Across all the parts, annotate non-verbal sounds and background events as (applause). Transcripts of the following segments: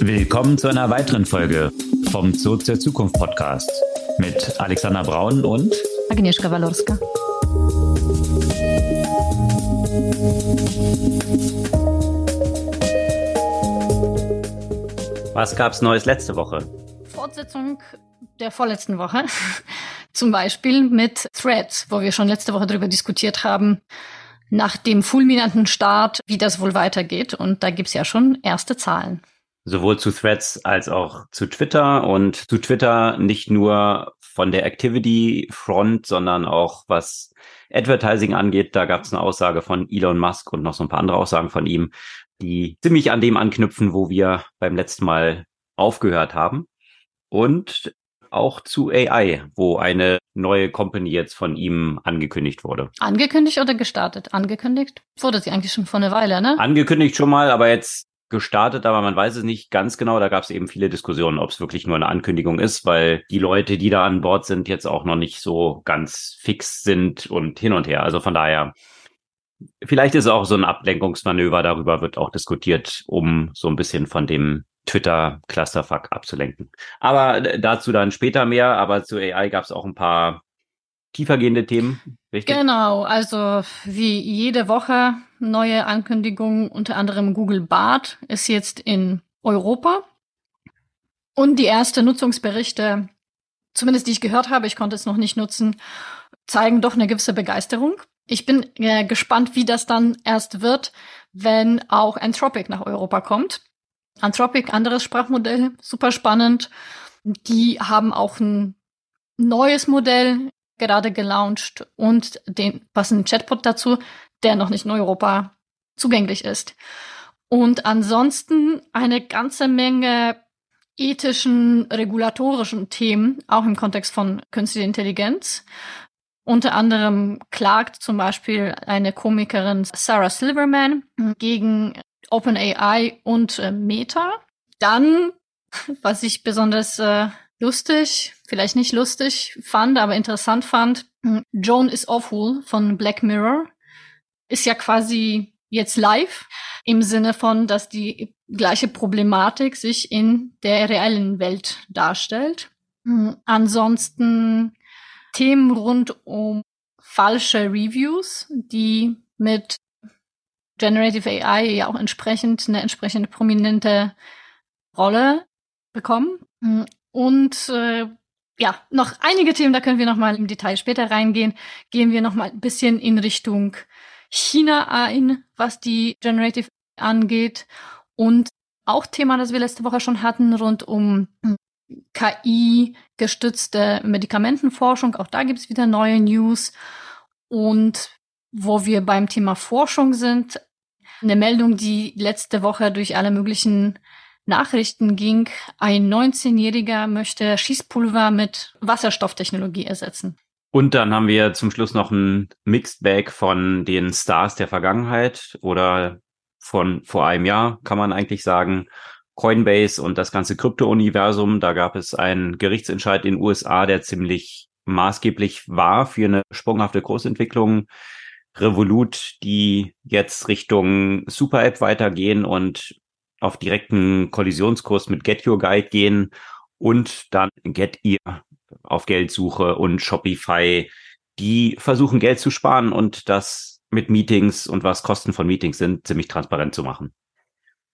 Willkommen zu einer weiteren Folge vom Zoo zur Zukunft Podcast mit Alexander Braun und Agnieszka Walorska. Was gab's Neues letzte Woche? Fortsetzung der vorletzten Woche. (laughs) Zum Beispiel mit Threads, wo wir schon letzte Woche darüber diskutiert haben, nach dem fulminanten Start, wie das wohl weitergeht. Und da gibt's ja schon erste Zahlen sowohl zu Threads als auch zu Twitter und zu Twitter nicht nur von der Activity Front, sondern auch was Advertising angeht. Da gab es eine Aussage von Elon Musk und noch so ein paar andere Aussagen von ihm, die ziemlich an dem anknüpfen, wo wir beim letzten Mal aufgehört haben. Und auch zu AI, wo eine neue Company jetzt von ihm angekündigt wurde. Angekündigt oder gestartet? Angekündigt wurde sie eigentlich schon vor einer Weile, ne? Angekündigt schon mal, aber jetzt gestartet, aber man weiß es nicht ganz genau. Da gab es eben viele Diskussionen, ob es wirklich nur eine Ankündigung ist, weil die Leute, die da an Bord sind, jetzt auch noch nicht so ganz fix sind und hin und her. Also von daher, vielleicht ist es auch so ein Ablenkungsmanöver, darüber wird auch diskutiert, um so ein bisschen von dem Twitter-Clusterfuck abzulenken. Aber dazu dann später mehr, aber zu AI gab es auch ein paar tiefergehende Themen, richtig? Genau, also wie jede Woche neue Ankündigungen, unter anderem Google Bart ist jetzt in Europa. Und die erste Nutzungsberichte, zumindest die ich gehört habe, ich konnte es noch nicht nutzen, zeigen doch eine gewisse Begeisterung. Ich bin äh, gespannt, wie das dann erst wird, wenn auch Anthropic nach Europa kommt. Anthropic, anderes Sprachmodell, super spannend. Die haben auch ein neues Modell gerade gelauncht und den passenden Chatbot dazu, der noch nicht in Europa zugänglich ist. Und ansonsten eine ganze Menge ethischen, regulatorischen Themen, auch im Kontext von künstlicher Intelligenz. Unter anderem klagt zum Beispiel eine Komikerin Sarah Silverman gegen OpenAI und äh, Meta. Dann, was ich besonders äh, lustig, vielleicht nicht lustig fand, aber interessant fand. Hm, Joan is awful von Black Mirror ist ja quasi jetzt live im Sinne von, dass die gleiche Problematik sich in der reellen Welt darstellt. Hm, ansonsten Themen rund um falsche Reviews, die mit Generative AI ja auch entsprechend eine entsprechende prominente Rolle bekommen. Und äh, ja, noch einige Themen, da können wir noch mal im Detail später reingehen. Gehen wir noch mal ein bisschen in Richtung China ein, was die Generative angeht. Und auch Thema, das wir letzte Woche schon hatten, rund um KI-gestützte Medikamentenforschung. Auch da gibt es wieder neue News. Und wo wir beim Thema Forschung sind, eine Meldung, die letzte Woche durch alle möglichen Nachrichten ging, ein 19-Jähriger möchte Schießpulver mit Wasserstofftechnologie ersetzen. Und dann haben wir zum Schluss noch ein Mixed Bag von den Stars der Vergangenheit oder von vor einem Jahr, kann man eigentlich sagen. Coinbase und das ganze Krypto-Universum. Da gab es einen Gerichtsentscheid in den USA, der ziemlich maßgeblich war für eine sprunghafte Großentwicklung. Revolut, die jetzt Richtung Super-App weitergehen und auf direkten Kollisionskurs mit Get Your Guide gehen und dann Get Ihr auf Geldsuche und Shopify, die versuchen Geld zu sparen und das mit Meetings und was Kosten von Meetings sind, ziemlich transparent zu machen.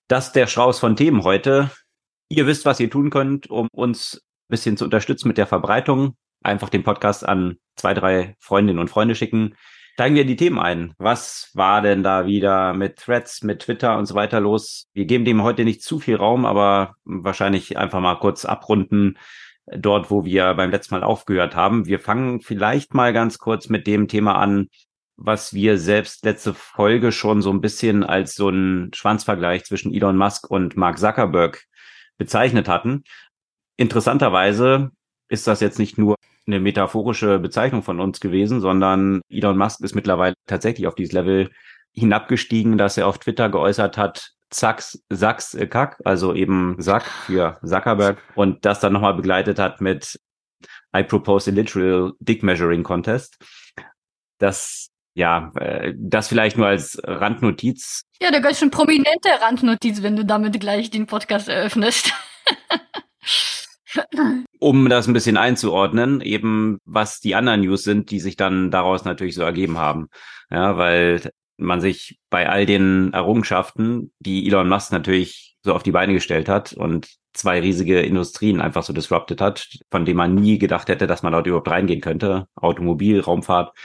Das ist der Strauß von Themen heute. Ihr wisst, was ihr tun könnt, um uns ein bisschen zu unterstützen mit der Verbreitung. Einfach den Podcast an zwei, drei Freundinnen und Freunde schicken. Steigen wir die Themen ein. Was war denn da wieder mit Threads, mit Twitter und so weiter los? Wir geben dem heute nicht zu viel Raum, aber wahrscheinlich einfach mal kurz abrunden dort, wo wir beim letzten Mal aufgehört haben. Wir fangen vielleicht mal ganz kurz mit dem Thema an, was wir selbst letzte Folge schon so ein bisschen als so ein Schwanzvergleich zwischen Elon Musk und Mark Zuckerberg bezeichnet hatten. Interessanterweise ist das jetzt nicht nur eine metaphorische Bezeichnung von uns gewesen, sondern Elon Musk ist mittlerweile tatsächlich auf dieses Level hinabgestiegen, dass er auf Twitter geäußert hat, Sachs, Sachs äh, Kack, also eben Sack für Zuckerberg und das dann nochmal begleitet hat mit I propose a literal dick measuring contest. Das ja, äh, das vielleicht nur als Randnotiz. Ja, der ganz schön prominente Randnotiz, wenn du damit gleich den Podcast eröffnest. (laughs) um das ein bisschen einzuordnen, eben was die anderen News sind, die sich dann daraus natürlich so ergeben haben. Ja, weil man sich bei all den Errungenschaften, die Elon Musk natürlich so auf die Beine gestellt hat und zwei riesige Industrien einfach so disrupted hat, von denen man nie gedacht hätte, dass man dort überhaupt reingehen könnte. Automobil, Raumfahrt.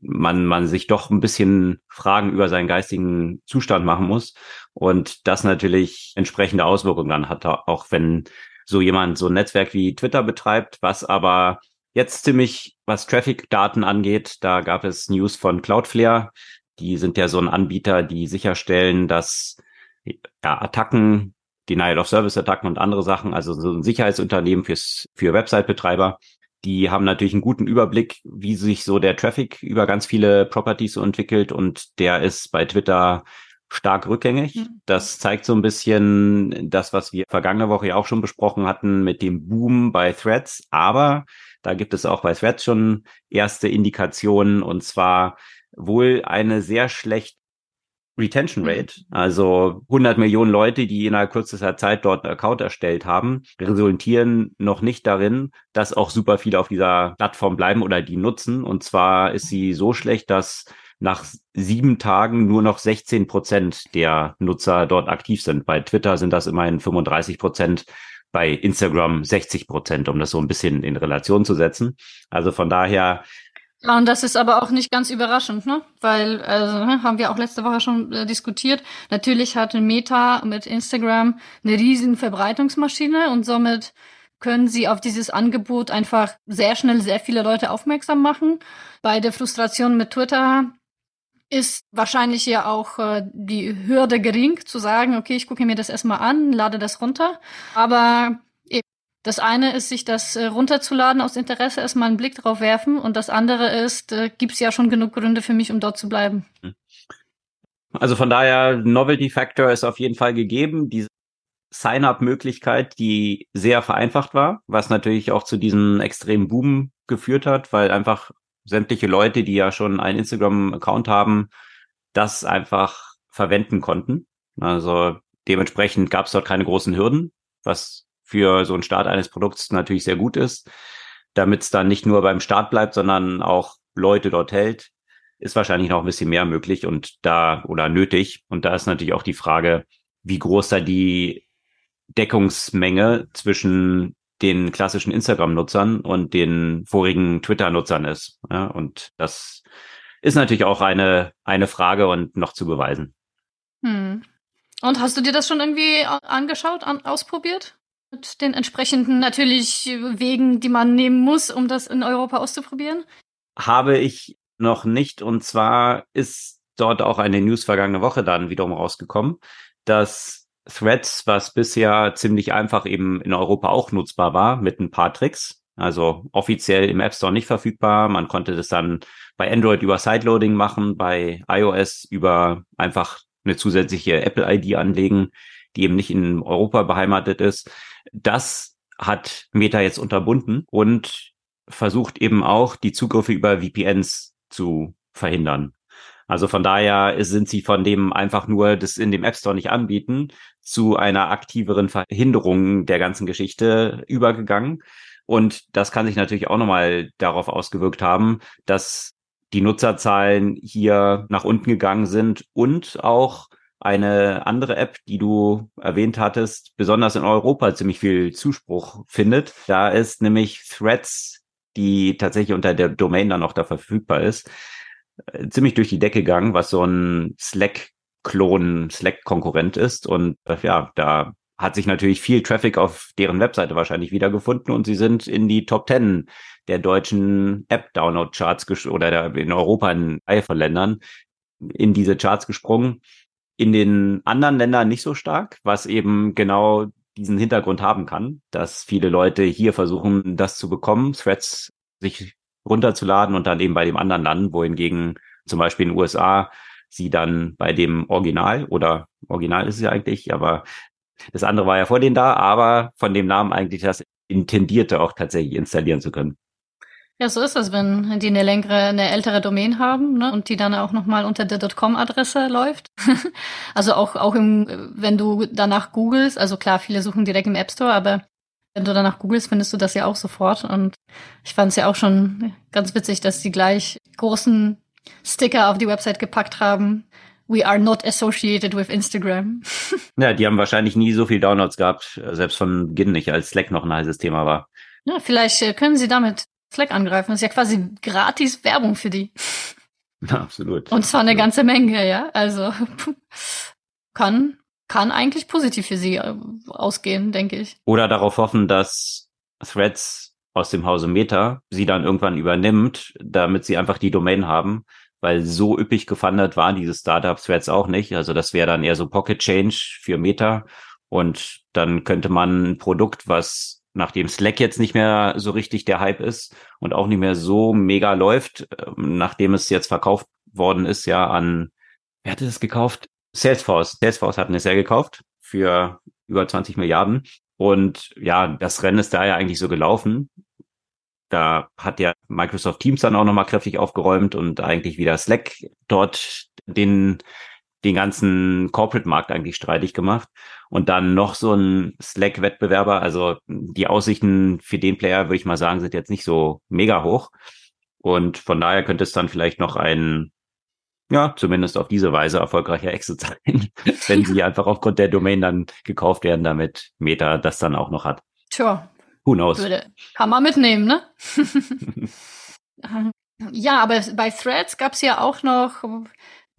Man, man sich doch ein bisschen Fragen über seinen geistigen Zustand machen muss und das natürlich entsprechende Auswirkungen dann hat, auch wenn so jemand so ein Netzwerk wie Twitter betreibt, was aber jetzt ziemlich, was Traffic-Daten angeht, da gab es News von Cloudflare. Die sind ja so ein Anbieter, die sicherstellen, dass ja, Attacken, Denial of Service Attacken und andere Sachen, also so ein Sicherheitsunternehmen fürs, für Website-Betreiber, die haben natürlich einen guten Überblick, wie sich so der Traffic über ganz viele Properties entwickelt und der ist bei Twitter stark rückgängig. Mhm. Das zeigt so ein bisschen das, was wir vergangene Woche ja auch schon besprochen hatten mit dem Boom bei Threads. Aber da gibt es auch bei Threads schon erste Indikationen und zwar wohl eine sehr schlecht Retention mhm. Rate, also 100 Millionen Leute, die innerhalb kürzester Zeit dort einen Account erstellt haben, resultieren noch nicht darin, dass auch super viele auf dieser Plattform bleiben oder die nutzen. Und zwar ist sie so schlecht, dass nach sieben Tagen nur noch 16 Prozent der Nutzer dort aktiv sind. Bei Twitter sind das immerhin 35 Prozent, bei Instagram 60 Prozent, um das so ein bisschen in Relation zu setzen. Also von daher. Ja, und das ist aber auch nicht ganz überraschend, ne? Weil, also, ne, haben wir auch letzte Woche schon äh, diskutiert. Natürlich hat Meta mit Instagram eine riesen Verbreitungsmaschine und somit können sie auf dieses Angebot einfach sehr schnell sehr viele Leute aufmerksam machen. Bei der Frustration mit Twitter ist wahrscheinlich ja auch äh, die Hürde gering zu sagen, okay, ich gucke mir das erstmal an, lade das runter. Aber das eine ist, sich das äh, runterzuladen aus Interesse, erstmal einen Blick drauf werfen. Und das andere ist, äh, gibt es ja schon genug Gründe für mich, um dort zu bleiben. Also von daher, Novelty Factor ist auf jeden Fall gegeben. Diese Sign-up-Möglichkeit, die sehr vereinfacht war, was natürlich auch zu diesem extremen Boom geführt hat, weil einfach sämtliche Leute, die ja schon einen Instagram-Account haben, das einfach verwenden konnten. Also dementsprechend gab es dort keine großen Hürden, was für so einen Start eines Produkts natürlich sehr gut ist. Damit es dann nicht nur beim Start bleibt, sondern auch Leute dort hält, ist wahrscheinlich noch ein bisschen mehr möglich und da oder nötig. Und da ist natürlich auch die Frage, wie groß da die Deckungsmenge zwischen den klassischen Instagram-Nutzern und den vorigen Twitter-Nutzern ist. Ja, und das ist natürlich auch eine, eine Frage und noch zu beweisen. Hm. Und hast du dir das schon irgendwie angeschaut, an, ausprobiert? Mit den entsprechenden natürlich Wegen, die man nehmen muss, um das in Europa auszuprobieren? Habe ich noch nicht. Und zwar ist dort auch eine News vergangene Woche dann wiederum rausgekommen, dass Threads, was bisher ziemlich einfach eben in Europa auch nutzbar war, mit ein paar Tricks. Also offiziell im App Store nicht verfügbar. Man konnte das dann bei Android über Sideloading machen, bei iOS über einfach eine zusätzliche Apple-ID anlegen, die eben nicht in Europa beheimatet ist. Das hat Meta jetzt unterbunden und versucht eben auch die Zugriffe über VPNs zu verhindern. Also von daher sind sie von dem einfach nur das in dem App Store nicht anbieten zu einer aktiveren Verhinderung der ganzen Geschichte übergegangen. Und das kann sich natürlich auch nochmal darauf ausgewirkt haben, dass die Nutzerzahlen hier nach unten gegangen sind und auch eine andere App, die du erwähnt hattest, besonders in Europa ziemlich viel Zuspruch findet. Da ist nämlich Threads, die tatsächlich unter der Domain dann auch da verfügbar ist, ziemlich durch die Decke gegangen, was so ein Slack-Klon, Slack-Konkurrent ist. Und äh, ja, da hat sich natürlich viel Traffic auf deren Webseite wahrscheinlich wiedergefunden und sie sind in die Top 10 der deutschen App-Download-Charts oder der, in Europa in Reihe von Ländern in diese Charts gesprungen. In den anderen Ländern nicht so stark, was eben genau diesen Hintergrund haben kann, dass viele Leute hier versuchen, das zu bekommen, Threads sich runterzuladen und dann eben bei dem anderen landen, wohingegen zum Beispiel in den USA sie dann bei dem Original oder Original ist es ja eigentlich, aber das andere war ja vor denen da, aber von dem Namen eigentlich das Intendierte auch tatsächlich installieren zu können. Ja, so ist das, wenn die eine längere, eine ältere Domain haben ne, und die dann auch nochmal unter der .com-Adresse läuft. (laughs) also auch, auch im, wenn du danach googelst, also klar, viele suchen direkt im App Store, aber wenn du danach googelst, findest du das ja auch sofort. Und ich fand es ja auch schon ganz witzig, dass die gleich großen Sticker auf die Website gepackt haben. We are not associated with Instagram. (laughs) ja, die haben wahrscheinlich nie so viel Downloads gehabt, selbst von Beginn nicht, als Slack noch ein heißes Thema war. Ja, vielleicht äh, können sie damit Slack angreifen. Das ist ja quasi gratis Werbung für die. Ja, (laughs) absolut. Und zwar eine ganze Menge, ja. Also (laughs) kann, kann eigentlich positiv für sie äh, ausgehen, denke ich. Oder darauf hoffen, dass Threads aus dem Hause Meta sie dann irgendwann übernimmt, damit sie einfach die Domain haben, weil so üppig gefundet waren diese Startups Threads auch nicht. Also das wäre dann eher so Pocket Change für Meta und dann könnte man ein Produkt, was nachdem Slack jetzt nicht mehr so richtig der Hype ist und auch nicht mehr so mega läuft, ähm, nachdem es jetzt verkauft worden ist, ja, an, wer hatte es gekauft? Salesforce. Salesforce hatten es ja gekauft für über 20 Milliarden. Und ja, das Rennen ist da ja eigentlich so gelaufen. Da hat ja Microsoft Teams dann auch nochmal kräftig aufgeräumt und eigentlich wieder Slack dort den den ganzen Corporate-Markt eigentlich streitig gemacht. Und dann noch so ein Slack-Wettbewerber. Also die Aussichten für den Player, würde ich mal sagen, sind jetzt nicht so mega hoch. Und von daher könnte es dann vielleicht noch ein, ja, zumindest auf diese Weise erfolgreicher Exit sein, (laughs) wenn sie einfach aufgrund der Domain dann gekauft werden, damit Meta das dann auch noch hat. Tja. Who knows? Würde, kann man mitnehmen, ne? (laughs) (laughs) ja, aber bei Threads gab es ja auch noch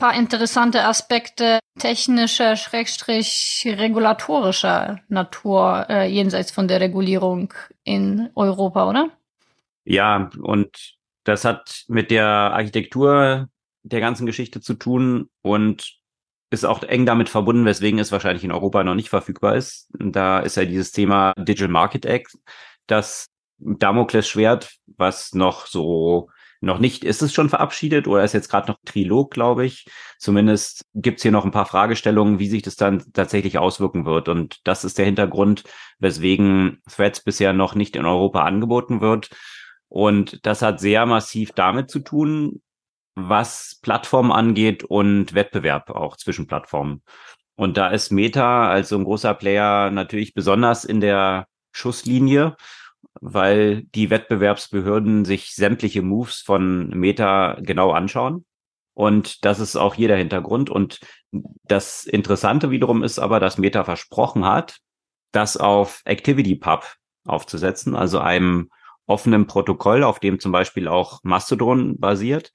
paar interessante Aspekte technischer, schrägstrich regulatorischer Natur äh, jenseits von der Regulierung in Europa, oder? Ja, und das hat mit der Architektur der ganzen Geschichte zu tun und ist auch eng damit verbunden, weswegen es wahrscheinlich in Europa noch nicht verfügbar ist. Da ist ja dieses Thema Digital Market Act, das Damoklesschwert, was noch so noch nicht, ist es schon verabschiedet oder ist jetzt gerade noch Trilog, glaube ich. Zumindest gibt's hier noch ein paar Fragestellungen, wie sich das dann tatsächlich auswirken wird. Und das ist der Hintergrund, weswegen Threads bisher noch nicht in Europa angeboten wird. Und das hat sehr massiv damit zu tun, was Plattformen angeht und Wettbewerb auch zwischen Plattformen. Und da ist Meta als so ein großer Player natürlich besonders in der Schusslinie weil die Wettbewerbsbehörden sich sämtliche Moves von Meta genau anschauen. Und das ist auch hier der Hintergrund. Und das Interessante wiederum ist aber, dass Meta versprochen hat, das auf ActivityPub aufzusetzen, also einem offenen Protokoll, auf dem zum Beispiel auch Mastodon basiert.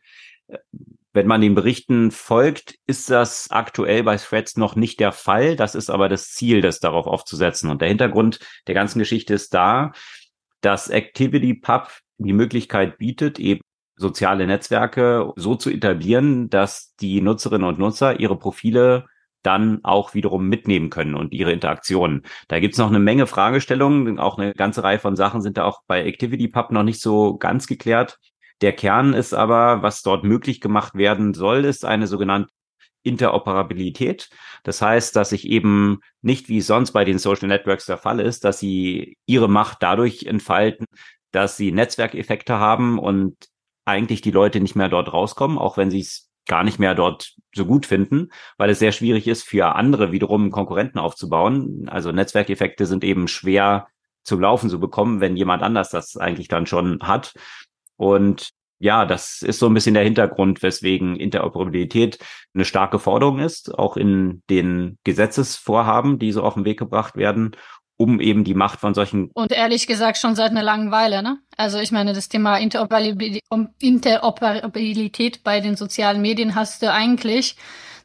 Wenn man den Berichten folgt, ist das aktuell bei Threads noch nicht der Fall. Das ist aber das Ziel, das darauf aufzusetzen. Und der Hintergrund der ganzen Geschichte ist da, dass ActivityPub die Möglichkeit bietet, eben soziale Netzwerke so zu etablieren, dass die Nutzerinnen und Nutzer ihre Profile dann auch wiederum mitnehmen können und ihre Interaktionen. Da gibt's noch eine Menge Fragestellungen, auch eine ganze Reihe von Sachen sind da auch bei ActivityPub noch nicht so ganz geklärt. Der Kern ist aber, was dort möglich gemacht werden soll, ist eine sogenannte Interoperabilität. Das heißt, dass sich eben nicht wie sonst bei den Social Networks der Fall ist, dass sie ihre Macht dadurch entfalten, dass sie Netzwerkeffekte haben und eigentlich die Leute nicht mehr dort rauskommen, auch wenn sie es gar nicht mehr dort so gut finden, weil es sehr schwierig ist, für andere wiederum Konkurrenten aufzubauen. Also Netzwerkeffekte sind eben schwer zum Laufen zu bekommen, wenn jemand anders das eigentlich dann schon hat. Und ja, das ist so ein bisschen der Hintergrund, weswegen Interoperabilität eine starke Forderung ist, auch in den Gesetzesvorhaben, die so auf den Weg gebracht werden, um eben die Macht von solchen. Und ehrlich gesagt schon seit einer langen Weile, ne? Also ich meine, das Thema Interoperabilität bei den sozialen Medien hast du eigentlich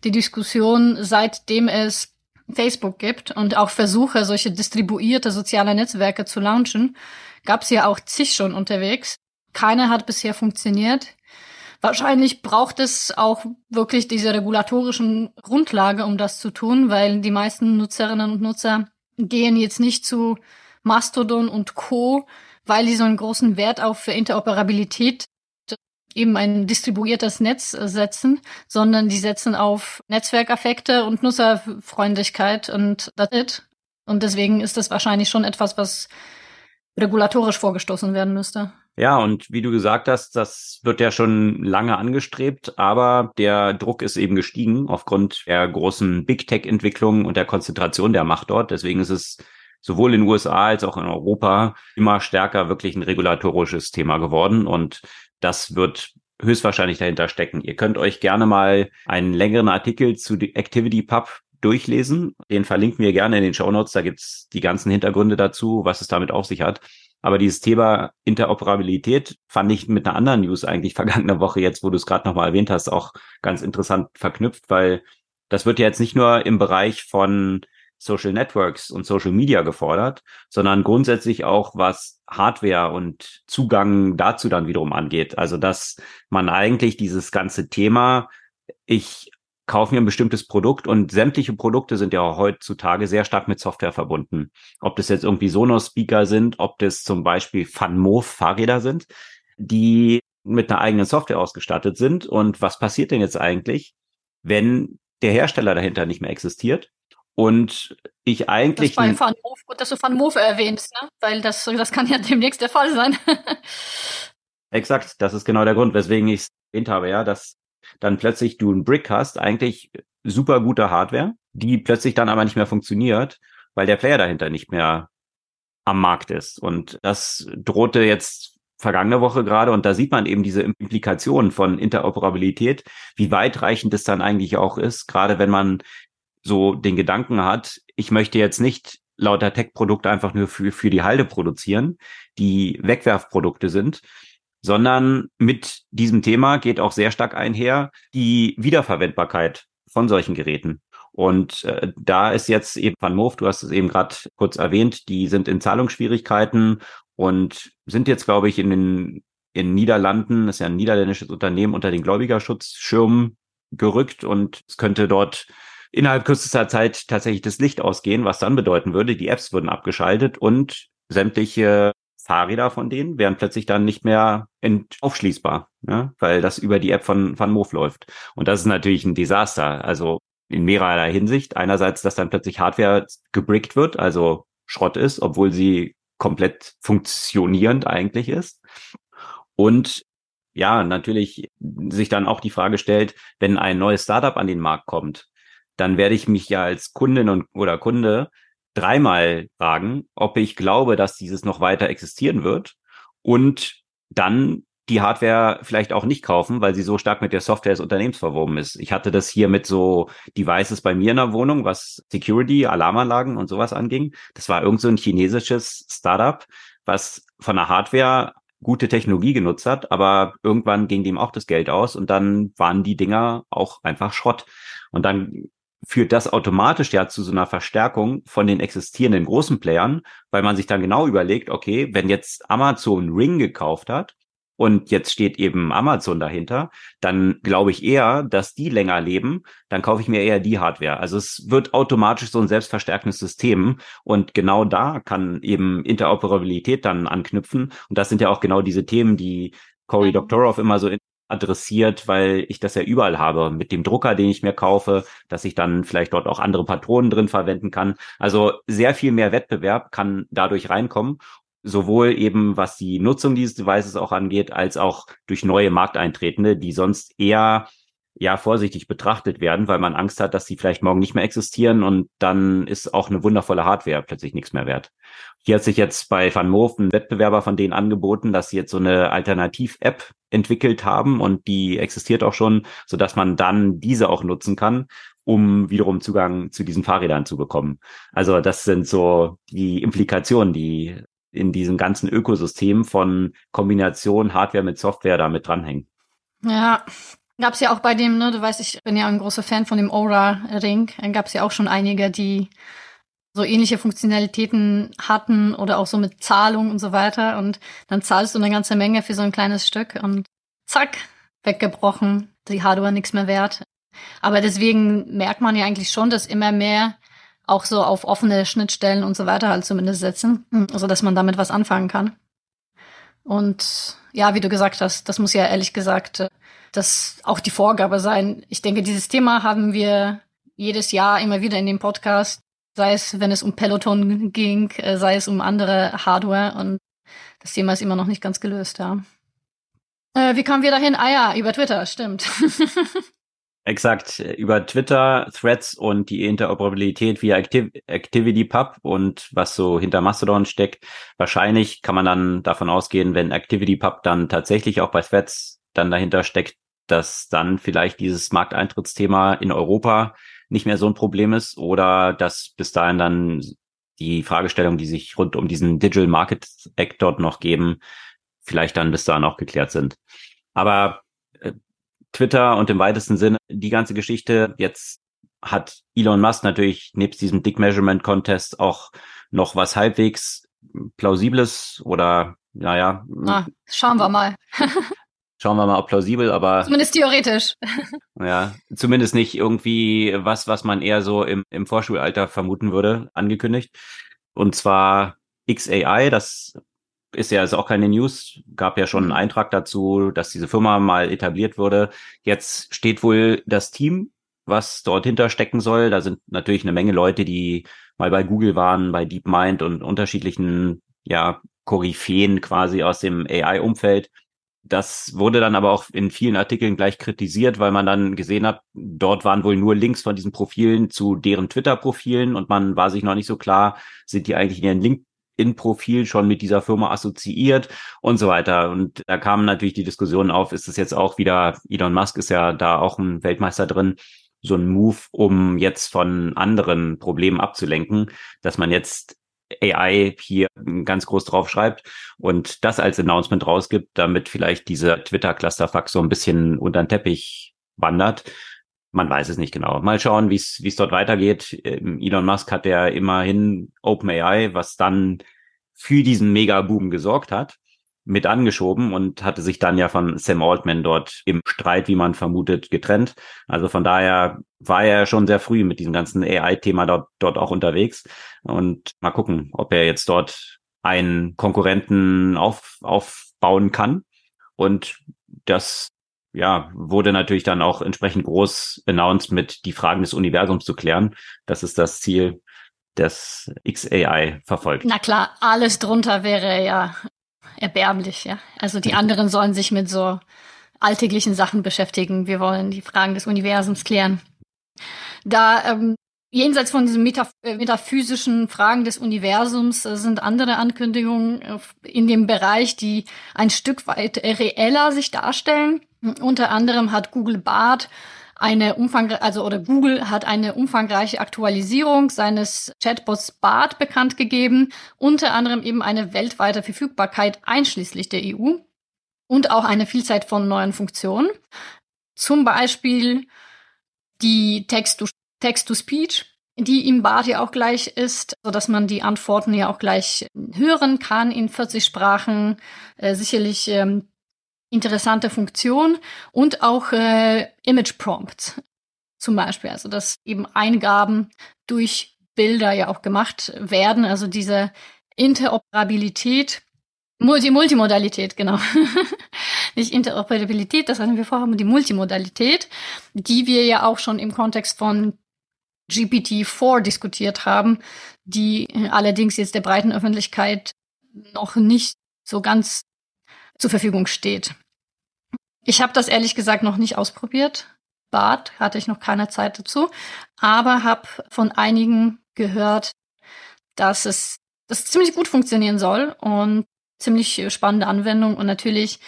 die Diskussion, seitdem es Facebook gibt und auch Versuche, solche distribuierte soziale Netzwerke zu launchen, gab es ja auch zig schon unterwegs. Keine hat bisher funktioniert. Wahrscheinlich braucht es auch wirklich diese regulatorischen Grundlage, um das zu tun, weil die meisten Nutzerinnen und Nutzer gehen jetzt nicht zu Mastodon und Co., weil die so einen großen Wert auf für Interoperabilität eben ein distribuiertes Netz setzen, sondern die setzen auf Netzwerkeffekte und Nutzerfreundlichkeit und that's it. Und deswegen ist das wahrscheinlich schon etwas, was regulatorisch vorgestoßen werden müsste. Ja, und wie du gesagt hast, das wird ja schon lange angestrebt, aber der Druck ist eben gestiegen aufgrund der großen Big Tech-Entwicklung und der Konzentration der Macht dort. Deswegen ist es sowohl in den USA als auch in Europa immer stärker wirklich ein regulatorisches Thema geworden und das wird höchstwahrscheinlich dahinter stecken. Ihr könnt euch gerne mal einen längeren Artikel zu ActivityPub durchlesen. Den verlinken wir gerne in den Show Notes. Da gibt's die ganzen Hintergründe dazu, was es damit auf sich hat. Aber dieses Thema Interoperabilität fand ich mit einer anderen News eigentlich (laughs) vergangene Woche jetzt, wo du es gerade nochmal erwähnt hast, auch ganz interessant verknüpft, weil das wird ja jetzt nicht nur im Bereich von Social Networks und Social Media gefordert, sondern grundsätzlich auch was Hardware und Zugang dazu dann wiederum angeht. Also dass man eigentlich dieses ganze Thema, ich kaufe mir ein bestimmtes Produkt und sämtliche Produkte sind ja heutzutage sehr stark mit Software verbunden. Ob das jetzt irgendwie Sonos-Speaker sind, ob das zum Beispiel FunMove-Fahrräder sind, die mit einer eigenen Software ausgestattet sind. Und was passiert denn jetzt eigentlich, wenn der Hersteller dahinter nicht mehr existiert und ich eigentlich. Das bei Move, gut, dass du Van Move erwähnst, ne? Weil das, das kann ja (laughs) demnächst der Fall sein. Exakt, das ist genau der Grund, weswegen ich es erwähnt habe, ja, dass dann plötzlich du einen Brick hast, eigentlich super gute Hardware, die plötzlich dann aber nicht mehr funktioniert, weil der Player dahinter nicht mehr am Markt ist. Und das drohte jetzt vergangene Woche gerade und da sieht man eben diese Implikationen von Interoperabilität, wie weitreichend es dann eigentlich auch ist, gerade wenn man so den Gedanken hat, ich möchte jetzt nicht lauter Tech-Produkte einfach nur für, für die Halde produzieren, die Wegwerfprodukte sind, sondern mit diesem Thema geht auch sehr stark einher die Wiederverwendbarkeit von solchen Geräten. Und äh, da ist jetzt eben Van Moof, du hast es eben gerade kurz erwähnt, die sind in Zahlungsschwierigkeiten und sind jetzt, glaube ich, in den in Niederlanden, das ist ja ein niederländisches Unternehmen, unter den Gläubigerschutzschirm gerückt und es könnte dort innerhalb kürzester Zeit tatsächlich das Licht ausgehen, was dann bedeuten würde, die Apps würden abgeschaltet und sämtliche Fahrräder von denen wären plötzlich dann nicht mehr aufschließbar, ne? weil das über die App von Van Moof läuft. Und das ist natürlich ein Desaster. Also in mehrerer Hinsicht. Einerseits, dass dann plötzlich Hardware gebrickt wird, also Schrott ist, obwohl sie komplett funktionierend eigentlich ist. Und ja, natürlich sich dann auch die Frage stellt, wenn ein neues Startup an den Markt kommt, dann werde ich mich ja als Kundin und, oder Kunde dreimal fragen, ob ich glaube, dass dieses noch weiter existieren wird und dann die Hardware vielleicht auch nicht kaufen, weil sie so stark mit der Software des Unternehmens verwoben ist. Ich hatte das hier mit so Devices bei mir in der Wohnung, was Security, Alarmanlagen und sowas anging. Das war irgend so ein chinesisches Startup, was von der Hardware gute Technologie genutzt hat, aber irgendwann ging dem auch das Geld aus und dann waren die Dinger auch einfach Schrott. Und dann führt das automatisch ja zu so einer Verstärkung von den existierenden großen Playern, weil man sich dann genau überlegt, okay, wenn jetzt Amazon Ring gekauft hat und jetzt steht eben Amazon dahinter, dann glaube ich eher, dass die länger leben, dann kaufe ich mir eher die Hardware. Also es wird automatisch so ein selbstverstärkendes System und genau da kann eben Interoperabilität dann anknüpfen und das sind ja auch genau diese Themen, die Cory Doctorow immer so adressiert, weil ich das ja überall habe. Mit dem Drucker, den ich mir kaufe, dass ich dann vielleicht dort auch andere Patronen drin verwenden kann. Also sehr viel mehr Wettbewerb kann dadurch reinkommen. Sowohl eben was die Nutzung dieses Devices auch angeht, als auch durch neue Markteintretende, die sonst eher ja vorsichtig betrachtet werden, weil man Angst hat, dass sie vielleicht morgen nicht mehr existieren und dann ist auch eine wundervolle Hardware plötzlich nichts mehr wert. Hier hat sich jetzt bei Van Moof ein Wettbewerber von denen angeboten, dass sie jetzt so eine Alternativ-App entwickelt haben und die existiert auch schon, so dass man dann diese auch nutzen kann, um wiederum Zugang zu diesen Fahrrädern zu bekommen. Also das sind so die Implikationen, die in diesem ganzen Ökosystem von Kombination Hardware mit Software damit dranhängen. Ja, gab es ja auch bei dem, ne, du weißt, ich bin ja ein großer Fan von dem Aura-Ring, gab es ja auch schon einige, die so ähnliche Funktionalitäten hatten oder auch so mit Zahlung und so weiter. Und dann zahlst du eine ganze Menge für so ein kleines Stück und zack, weggebrochen, die Hardware nichts mehr wert. Aber deswegen merkt man ja eigentlich schon, dass immer mehr auch so auf offene Schnittstellen und so weiter halt zumindest setzen. Also dass man damit was anfangen kann. Und ja, wie du gesagt hast, das muss ja ehrlich gesagt das auch die Vorgabe sein. Ich denke, dieses Thema haben wir jedes Jahr immer wieder in dem Podcast sei es, wenn es um Peloton ging, äh, sei es um andere Hardware. Und das Thema ist immer noch nicht ganz gelöst, ja. Äh, wie kamen wir dahin? Ah ja, über Twitter, stimmt. (laughs) Exakt, über Twitter, Threads und die Interoperabilität via Activ ActivityPub und was so hinter Mastodon steckt. Wahrscheinlich kann man dann davon ausgehen, wenn ActivityPub dann tatsächlich auch bei Threads dann dahinter steckt, dass dann vielleicht dieses Markteintrittsthema in Europa nicht mehr so ein Problem ist oder dass bis dahin dann die Fragestellungen, die sich rund um diesen Digital Market Act dort noch geben, vielleicht dann bis dahin auch geklärt sind. Aber Twitter und im weitesten Sinne die ganze Geschichte. Jetzt hat Elon Musk natürlich nebst diesem Dick Measurement Contest auch noch was halbwegs plausibles oder naja. Na, schauen wir mal. (laughs) schauen wir mal, ob plausibel, aber. Zumindest theoretisch. ja, zumindest nicht irgendwie was, was man eher so im, im Vorschulalter vermuten würde, angekündigt. Und zwar XAI, das ist ja ist auch keine News, gab ja schon einen. Eintrag dazu, dass diese Firma mal etabliert wurde. Jetzt steht wohl das Team, was dort hinter stecken soll. Da sind natürlich eine Menge Leute, die mal bei Google waren, bei DeepMind und unterschiedlichen, ja, Koryphäen quasi aus dem AI-Umfeld. Das wurde dann aber auch in vielen Artikeln gleich kritisiert, weil man dann gesehen hat, dort waren wohl nur Links von diesen Profilen zu deren Twitter-Profilen und man war sich noch nicht so klar, sind die eigentlich in ihren Link in-Profil schon mit dieser Firma assoziiert und so weiter. Und da kam natürlich die Diskussion auf, ist es jetzt auch wieder, Elon Musk ist ja da auch ein Weltmeister drin, so ein Move, um jetzt von anderen Problemen abzulenken, dass man jetzt AI hier ganz groß drauf schreibt und das als Announcement rausgibt, damit vielleicht dieser Twitter-Clusterfuck so ein bisschen unter den Teppich wandert man weiß es nicht genau. Mal schauen, wie es dort weitergeht. Ähm, Elon Musk hat ja immerhin OpenAI, was dann für diesen Mega-Boom gesorgt hat, mit angeschoben und hatte sich dann ja von Sam Altman dort im Streit, wie man vermutet, getrennt. Also von daher war er schon sehr früh mit diesem ganzen AI-Thema dort, dort auch unterwegs. Und mal gucken, ob er jetzt dort einen Konkurrenten auf, aufbauen kann. Und das ja, wurde natürlich dann auch entsprechend groß announced mit die Fragen des Universums zu klären. Das ist das Ziel, das XAI verfolgt. Na klar, alles drunter wäre ja erbärmlich, ja. Also die anderen sollen sich mit so alltäglichen Sachen beschäftigen. Wir wollen die Fragen des Universums klären. Da ähm, jenseits von diesen Metaph äh, metaphysischen Fragen des Universums äh, sind andere Ankündigungen äh, in dem Bereich, die ein Stück weit reeller sich darstellen. Unter anderem hat Google Bart eine umfangreiche, also oder Google hat eine umfangreiche Aktualisierung seines Chatbots Bart bekannt gegeben, unter anderem eben eine weltweite Verfügbarkeit einschließlich der EU und auch eine Vielzahl von neuen Funktionen. Zum Beispiel die Text-to-Speech, die im Bart ja auch gleich ist, so dass man die Antworten ja auch gleich hören kann in 40 Sprachen. Äh, sicherlich ähm, interessante Funktion und auch äh, Image Prompts zum Beispiel, also dass eben Eingaben durch Bilder ja auch gemacht werden, also diese Interoperabilität, Multi Multimodalität, genau. (laughs) Nicht Interoperabilität, das hatten wir vorher, die Multimodalität, die wir ja auch schon im Kontext von GPT-4 diskutiert haben, die allerdings jetzt der breiten Öffentlichkeit noch nicht so ganz zur Verfügung steht. Ich habe das ehrlich gesagt noch nicht ausprobiert. Bad hatte ich noch keine Zeit dazu, aber habe von einigen gehört, dass es das ziemlich gut funktionieren soll und ziemlich spannende Anwendung und natürlich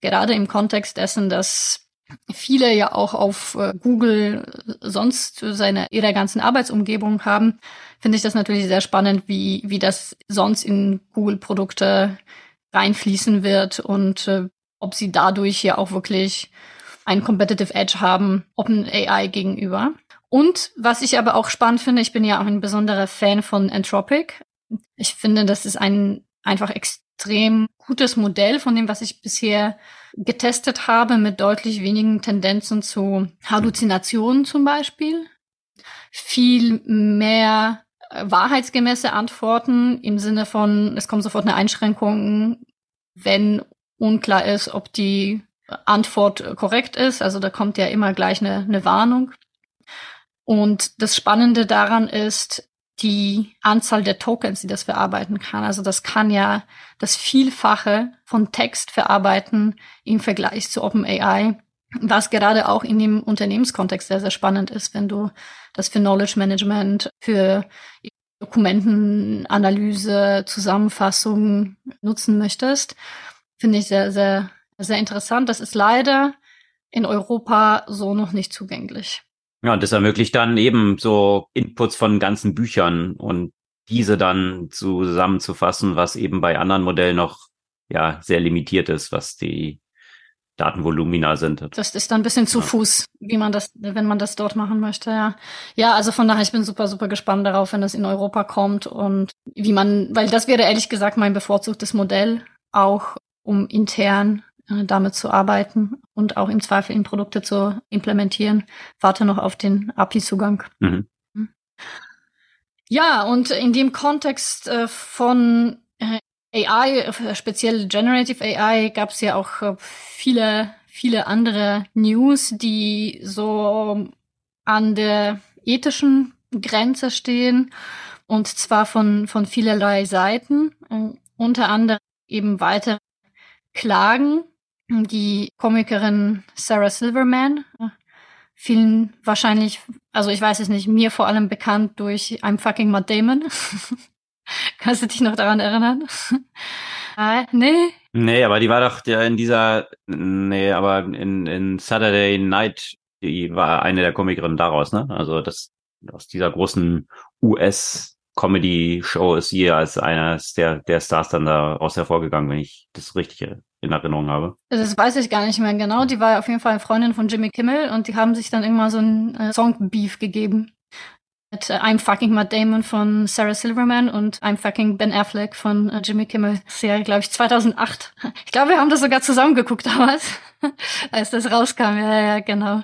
gerade im Kontext dessen, dass viele ja auch auf äh, Google sonst seine ihre ganzen Arbeitsumgebung haben, finde ich das natürlich sehr spannend, wie wie das sonst in Google Produkte reinfließen wird und äh, ob sie dadurch ja auch wirklich ein Competitive Edge haben, OpenAI gegenüber. Und was ich aber auch spannend finde, ich bin ja auch ein besonderer Fan von Anthropic. Ich finde, das ist ein einfach extrem gutes Modell von dem, was ich bisher getestet habe, mit deutlich wenigen Tendenzen zu Halluzinationen zum Beispiel. Viel mehr wahrheitsgemäße Antworten im Sinne von, es kommt sofort eine Einschränkung, wenn unklar ist, ob die Antwort korrekt ist. Also da kommt ja immer gleich eine, eine Warnung. Und das Spannende daran ist, die Anzahl der Tokens, die das verarbeiten kann. Also das kann ja das Vielfache von Text verarbeiten im Vergleich zu OpenAI, was gerade auch in dem Unternehmenskontext sehr, sehr spannend ist, wenn du das für Knowledge Management, für Dokumentenanalyse, Zusammenfassung nutzen möchtest. Finde ich sehr, sehr, sehr interessant. Das ist leider in Europa so noch nicht zugänglich. Ja, und das ermöglicht dann eben so Inputs von ganzen Büchern und diese dann zusammenzufassen, was eben bei anderen Modellen noch ja sehr limitiert ist, was die Datenvolumina sind. Das ist dann ein bisschen zu ja. Fuß, wie man das, wenn man das dort machen möchte, ja. Ja, also von daher, ich bin super, super gespannt darauf, wenn das in Europa kommt und wie man, weil das wäre ehrlich gesagt mein bevorzugtes Modell, auch um intern äh, damit zu arbeiten und auch im Zweifel in Produkte zu implementieren. Warte noch auf den API-Zugang. Mhm. Ja, und in dem Kontext äh, von äh, AI, speziell Generative AI, gab es ja auch viele, viele andere News, die so an der ethischen Grenze stehen und zwar von, von vielerlei Seiten, unter anderem eben weitere Klagen die Komikerin Sarah Silverman, äh, vielen wahrscheinlich, also ich weiß es nicht, mir vor allem bekannt durch I'm fucking Matt Damon. (laughs) Kannst du dich noch daran erinnern? (laughs) äh, nee. Nee, aber die war doch in dieser, nee, aber in, in Saturday Night, die war eine der Komikerinnen daraus, ne? Also das, aus dieser großen US Comedy-Show ist sie als eines der, der Stars dann daraus hervorgegangen, wenn ich das richtig in Erinnerung habe. Das weiß ich gar nicht mehr genau. Die war auf jeden Fall eine Freundin von Jimmy Kimmel und die haben sich dann irgendwann so ein äh, Song-Beef gegeben. Mit äh, I'm fucking Matt Damon von Sarah Silverman und I'm fucking Ben Affleck von äh, Jimmy Kimmel. Serie, glaube ich, 2008. Ich glaube, wir haben das sogar zusammen geguckt damals, (laughs) als das rauskam. Ja, ja, genau.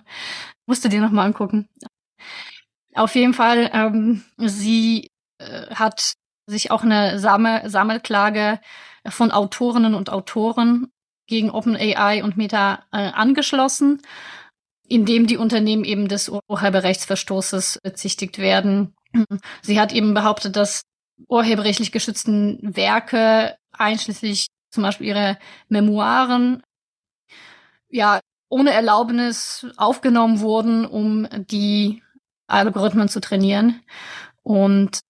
Musst du dir nochmal angucken. Auf jeden Fall, ähm, sie hat sich auch eine Sammel Sammelklage von Autorinnen und Autoren gegen OpenAI und Meta äh, angeschlossen, indem die Unternehmen eben des Urheberrechtsverstoßes bezichtigt werden. Sie hat eben behauptet, dass urheberrechtlich geschützten Werke, einschließlich zum Beispiel ihre Memoiren, ja, ohne Erlaubnis aufgenommen wurden, um die Algorithmen zu trainieren. Und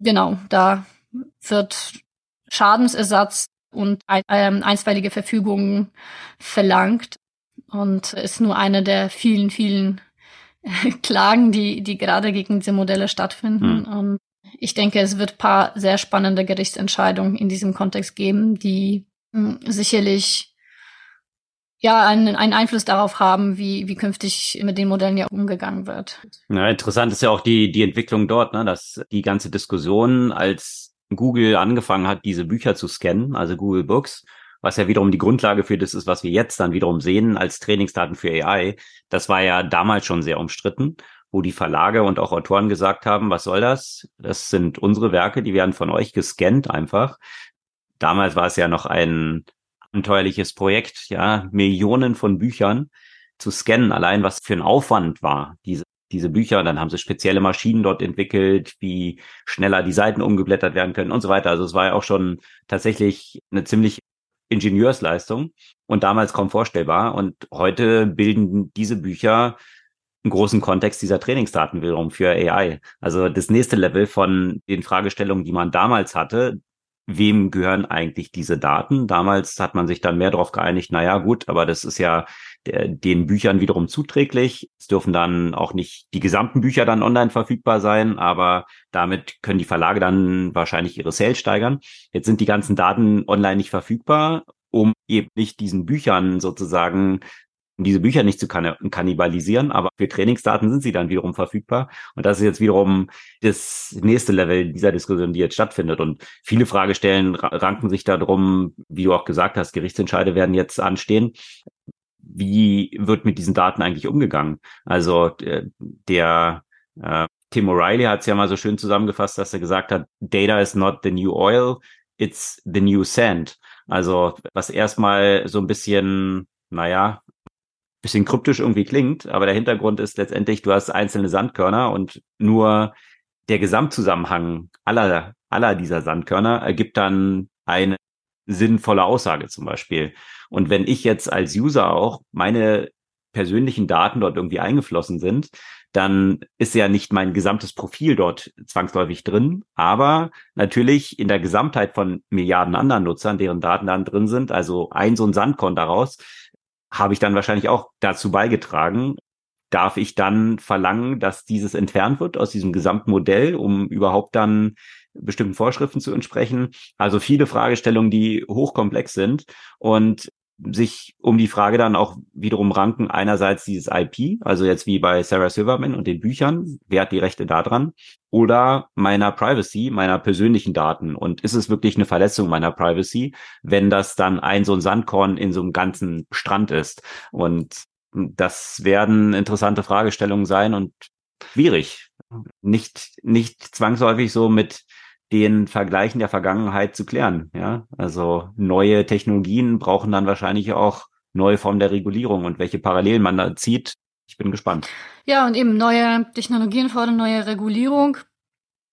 genau, da wird Schadensersatz und ein, ähm, einstweilige Verfügungen verlangt und ist nur eine der vielen, vielen (laughs) Klagen, die, die gerade gegen diese Modelle stattfinden. Mhm. Und ich denke, es wird paar sehr spannende Gerichtsentscheidungen in diesem Kontext geben, die mh, hm, sicherlich ja einen, einen Einfluss darauf haben, wie, wie künftig mit den Modellen ja umgegangen wird. Ja, interessant ist ja auch die, die Entwicklung dort, ne, dass die ganze Diskussion als Google angefangen hat, diese Bücher zu scannen, also Google Books, was ja wiederum die Grundlage für das ist, was wir jetzt dann wiederum sehen als Trainingsdaten für AI. Das war ja damals schon sehr umstritten, wo die Verlage und auch Autoren gesagt haben, was soll das? Das sind unsere Werke, die werden von euch gescannt einfach. Damals war es ja noch ein abenteuerliches Projekt, ja, Millionen von Büchern zu scannen, allein was für ein Aufwand war, diese diese Bücher. Dann haben sie spezielle Maschinen dort entwickelt, wie schneller die Seiten umgeblättert werden können und so weiter. Also es war ja auch schon tatsächlich eine ziemlich Ingenieursleistung und damals kaum vorstellbar. Und heute bilden diese Bücher einen großen Kontext dieser Trainingsdaten wiederum für AI. Also das nächste Level von den Fragestellungen, die man damals hatte, wem gehören eigentlich diese Daten? Damals hat man sich dann mehr darauf geeinigt, na ja, gut, aber das ist ja der, den Büchern wiederum zuträglich. Es dürfen dann auch nicht die gesamten Bücher dann online verfügbar sein, aber damit können die Verlage dann wahrscheinlich ihre Sales steigern. Jetzt sind die ganzen Daten online nicht verfügbar, um eben nicht diesen Büchern sozusagen um diese Bücher nicht zu kannibalisieren, aber für Trainingsdaten sind sie dann wiederum verfügbar. Und das ist jetzt wiederum das nächste Level dieser Diskussion, die jetzt stattfindet. Und viele Fragestellen ranken sich darum, wie du auch gesagt hast, Gerichtsentscheide werden jetzt anstehen wie wird mit diesen Daten eigentlich umgegangen? Also äh, der äh, Tim O'Reilly hat es ja mal so schön zusammengefasst, dass er gesagt hat, Data is not the new oil, it's the new sand. Also was erstmal so ein bisschen, naja, bisschen kryptisch irgendwie klingt, aber der Hintergrund ist letztendlich, du hast einzelne Sandkörner und nur der Gesamtzusammenhang aller, aller dieser Sandkörner ergibt dann eine sinnvolle Aussage zum Beispiel. Und wenn ich jetzt als User auch meine persönlichen Daten dort irgendwie eingeflossen sind, dann ist ja nicht mein gesamtes Profil dort zwangsläufig drin, aber natürlich in der Gesamtheit von Milliarden anderen Nutzern, deren Daten dann drin sind, also ein so ein Sandkorn daraus, habe ich dann wahrscheinlich auch dazu beigetragen. Darf ich dann verlangen, dass dieses entfernt wird aus diesem gesamten Modell, um überhaupt dann bestimmten Vorschriften zu entsprechen? Also viele Fragestellungen, die hochkomplex sind und sich um die Frage dann auch wiederum ranken, einerseits dieses IP, also jetzt wie bei Sarah Silverman und den Büchern, wer hat die Rechte daran, oder meiner Privacy, meiner persönlichen Daten. Und ist es wirklich eine Verletzung meiner Privacy, wenn das dann ein so ein Sandkorn in so einem ganzen Strand ist? Und das werden interessante Fragestellungen sein und schwierig. Nicht, nicht zwangsläufig so mit den Vergleichen der Vergangenheit zu klären. Ja, also neue Technologien brauchen dann wahrscheinlich auch neue Formen der Regulierung und welche Parallelen man da zieht. Ich bin gespannt. Ja, und eben neue Technologien fordern neue Regulierung.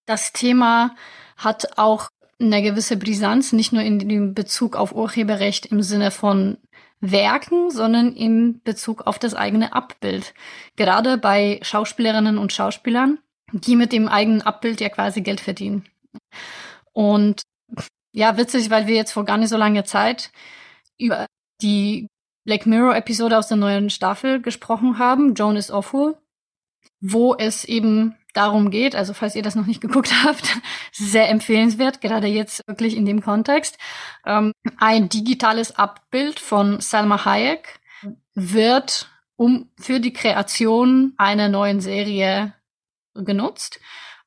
Das Thema hat auch eine gewisse Brisanz, nicht nur in Bezug auf Urheberrecht im Sinne von Werken, sondern im Bezug auf das eigene Abbild. Gerade bei Schauspielerinnen und Schauspielern, die mit dem eigenen Abbild ja quasi Geld verdienen. Und ja, witzig, weil wir jetzt vor gar nicht so langer Zeit über die Black Mirror-Episode aus der neuen Staffel gesprochen haben, Joan is Awful, wo es eben darum geht, also falls ihr das noch nicht (laughs) geguckt habt, sehr empfehlenswert, gerade jetzt wirklich in dem Kontext. Ähm, ein digitales Abbild von Salma Hayek wird um für die Kreation einer neuen Serie genutzt.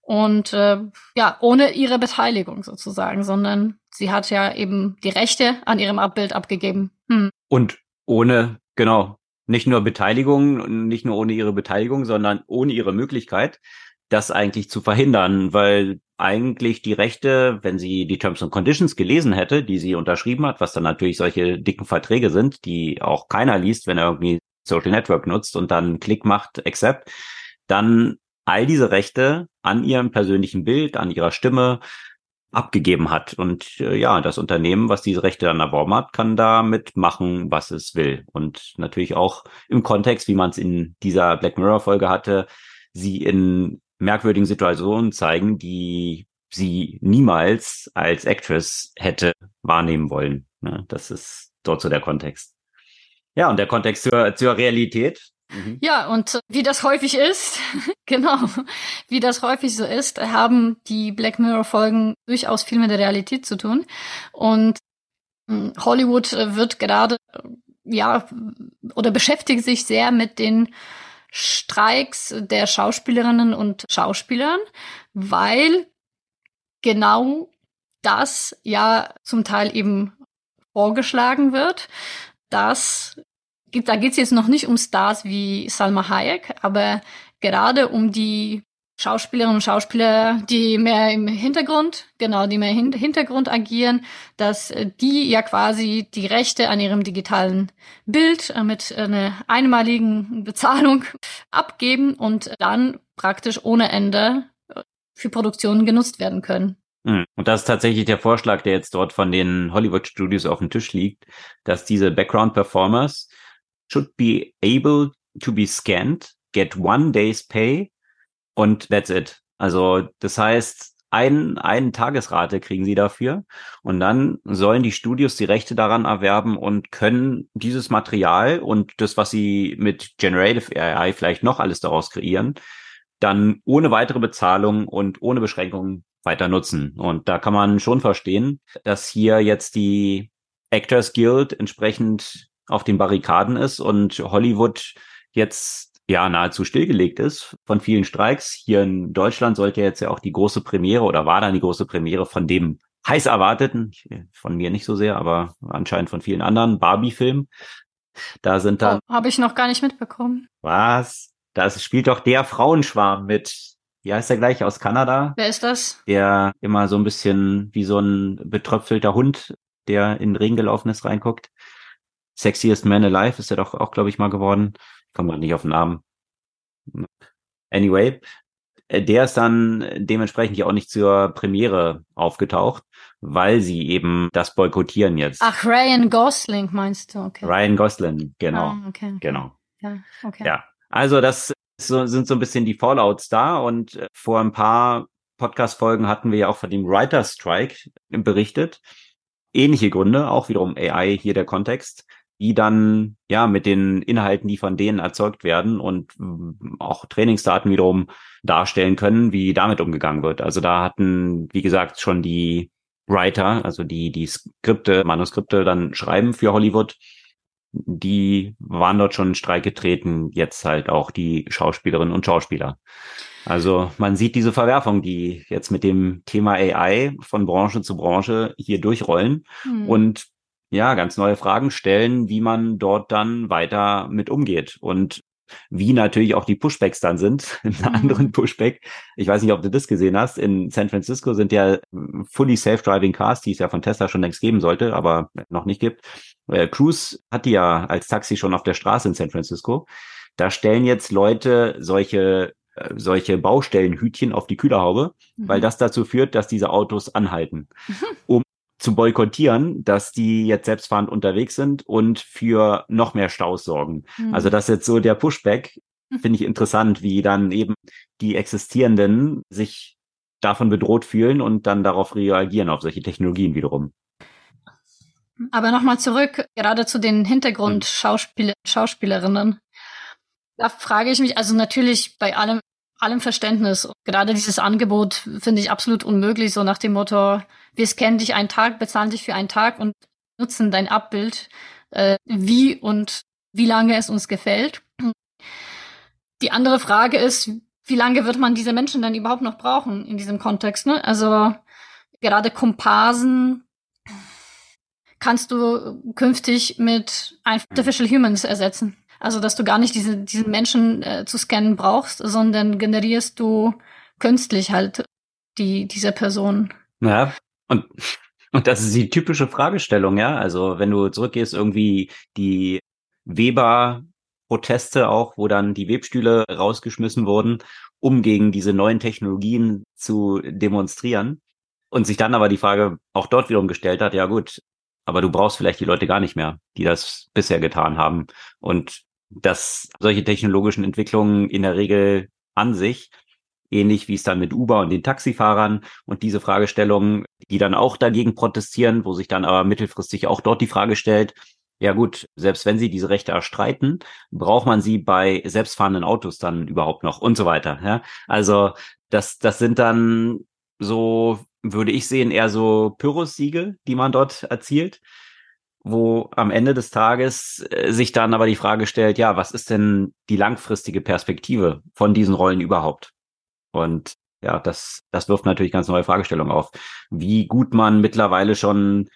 Und äh, ja, ohne ihre Beteiligung sozusagen, sondern sie hat ja eben die Rechte an ihrem Abbild abgegeben. Hm. Und ohne, genau, nicht nur Beteiligung, nicht nur ohne ihre Beteiligung, sondern ohne ihre Möglichkeit, das eigentlich zu verhindern, weil eigentlich die Rechte, wenn sie die Terms and Conditions gelesen hätte, die sie unterschrieben hat, was dann natürlich solche dicken Verträge sind, die auch keiner liest, wenn er irgendwie Social Network nutzt und dann Klick macht, accept, dann all diese Rechte an ihrem persönlichen Bild, an ihrer Stimme abgegeben hat. Und äh, ja, das Unternehmen, was diese Rechte dann erworben hat, kann damit machen, was es will. Und natürlich auch im Kontext, wie man es in dieser Black Mirror Folge hatte, sie in merkwürdigen Situationen zeigen, die sie niemals als Actress hätte wahrnehmen wollen. Ne? Das ist dort so der Kontext. Ja, und der Kontext zur, zur Realität, Mhm. Ja, und wie das häufig ist, (laughs) genau, wie das häufig so ist, haben die Black Mirror Folgen durchaus viel mit der Realität zu tun. Und hm, Hollywood äh, wird gerade, äh, ja, oder beschäftigt sich sehr mit den Streiks der Schauspielerinnen und Schauspielern, weil genau das ja zum Teil eben vorgeschlagen wird, dass da geht es jetzt noch nicht um Stars wie Salma Hayek, aber gerade um die Schauspielerinnen und Schauspieler, die mehr im Hintergrund, genau, die mehr im Hintergrund agieren, dass äh, die ja quasi die Rechte an ihrem digitalen Bild äh, mit einer einmaligen (laughs) Bezahlung abgeben und dann praktisch ohne Ende äh, für Produktionen genutzt werden können. Hm. Und das ist tatsächlich der Vorschlag, der jetzt dort von den Hollywood Studios auf dem Tisch liegt, dass diese Background Performers should be able to be scanned, get one day's pay und that's it. Also das heißt, ein, einen Tagesrate kriegen sie dafür und dann sollen die Studios die Rechte daran erwerben und können dieses Material und das, was sie mit Generative AI vielleicht noch alles daraus kreieren, dann ohne weitere Bezahlung und ohne Beschränkungen weiter nutzen. Und da kann man schon verstehen, dass hier jetzt die Actors Guild entsprechend auf den Barrikaden ist und Hollywood jetzt ja nahezu stillgelegt ist von vielen Streiks. Hier in Deutschland sollte jetzt ja auch die große Premiere oder war dann die große Premiere von dem heiß erwarteten, von mir nicht so sehr, aber anscheinend von vielen anderen Barbie-Film. Da sind dann. Oh, Habe ich noch gar nicht mitbekommen. Was? Das spielt doch der Frauenschwarm mit. Wie heißt der gleich aus Kanada? Wer ist das? Der immer so ein bisschen wie so ein betröpfelter Hund, der in den Regen gelaufen ist, reinguckt. Sexiest Man Alive ist er doch auch, glaube ich, mal geworden. Ich komme mal nicht auf den Namen. Anyway, äh, der ist dann dementsprechend ja auch nicht zur Premiere aufgetaucht, weil sie eben das boykottieren jetzt. Ach, Ryan Gosling meinst du, okay. Ryan Gosling, genau. Ah, okay. Genau. Ja, okay. Ja, also das so, sind so ein bisschen die Fallouts da und äh, vor ein paar Podcast-Folgen hatten wir ja auch von dem Writer Strike berichtet. Ähnliche Gründe, auch wiederum AI hier der Kontext, die dann ja mit den Inhalten, die von denen erzeugt werden und mm, auch Trainingsdaten wiederum darstellen können, wie damit umgegangen wird. Also da hatten, wie gesagt, schon die Writer, also die die Skripte, Manuskripte dann schreiben für Hollywood, die waren dort schon in Streik getreten, jetzt halt auch die Schauspielerinnen und Schauspieler. Also man sieht diese Verwerfung, die jetzt mit dem Thema AI von Branche zu Branche hier durchrollen hm. und ja, ganz neue Fragen stellen, wie man dort dann weiter mit umgeht. Und wie natürlich auch die Pushbacks dann sind. (laughs) Einen mhm. anderen Pushback. Ich weiß nicht, ob du das gesehen hast. In San Francisco sind ja fully self-driving Cars, die es ja von Tesla schon längst geben sollte, aber noch nicht gibt. Äh, Cruise hat die ja als Taxi schon auf der Straße in San Francisco. Da stellen jetzt Leute solche äh, solche Baustellenhütchen auf die Kühlerhaube, mhm. weil das dazu führt, dass diese Autos anhalten, mhm. um zu boykottieren, dass die jetzt selbstfahrend unterwegs sind und für noch mehr Staus sorgen. Mhm. Also das ist jetzt so der Pushback, hm. finde ich interessant, wie dann eben die Existierenden sich davon bedroht fühlen und dann darauf reagieren, auf solche Technologien wiederum. Aber nochmal zurück, gerade zu den Hintergrundschauspielerinnen. Hm. Da frage ich mich, also natürlich bei allem allem Verständnis. Gerade dieses Angebot finde ich absolut unmöglich, so nach dem Motto, wir scannen dich einen Tag, bezahlen dich für einen Tag und nutzen dein Abbild, äh, wie und wie lange es uns gefällt. Die andere Frage ist, wie lange wird man diese Menschen dann überhaupt noch brauchen in diesem Kontext? Ne? Also gerade Komparsen kannst du künftig mit Artificial Humans ersetzen. Also, dass du gar nicht diese, diesen Menschen äh, zu scannen brauchst, sondern generierst du künstlich halt die, diese Person. Ja, und, und das ist die typische Fragestellung, ja. Also, wenn du zurückgehst, irgendwie die Weber-Proteste auch, wo dann die Webstühle rausgeschmissen wurden, um gegen diese neuen Technologien zu demonstrieren. Und sich dann aber die Frage auch dort wiederum gestellt hat, ja gut, aber du brauchst vielleicht die Leute gar nicht mehr, die das bisher getan haben. Und dass solche technologischen Entwicklungen in der Regel an sich, ähnlich wie es dann mit Uber und den Taxifahrern und diese Fragestellungen, die dann auch dagegen protestieren, wo sich dann aber mittelfristig auch dort die Frage stellt, ja gut, selbst wenn sie diese Rechte erstreiten, braucht man sie bei selbstfahrenden Autos dann überhaupt noch und so weiter. Ja? Also das, das sind dann so, würde ich sehen, eher so Pyrrhus-Siege, die man dort erzielt wo am Ende des Tages äh, sich dann aber die Frage stellt, ja, was ist denn die langfristige Perspektive von diesen Rollen überhaupt? Und ja, das, das wirft natürlich ganz neue Fragestellungen auf, wie gut man mittlerweile schon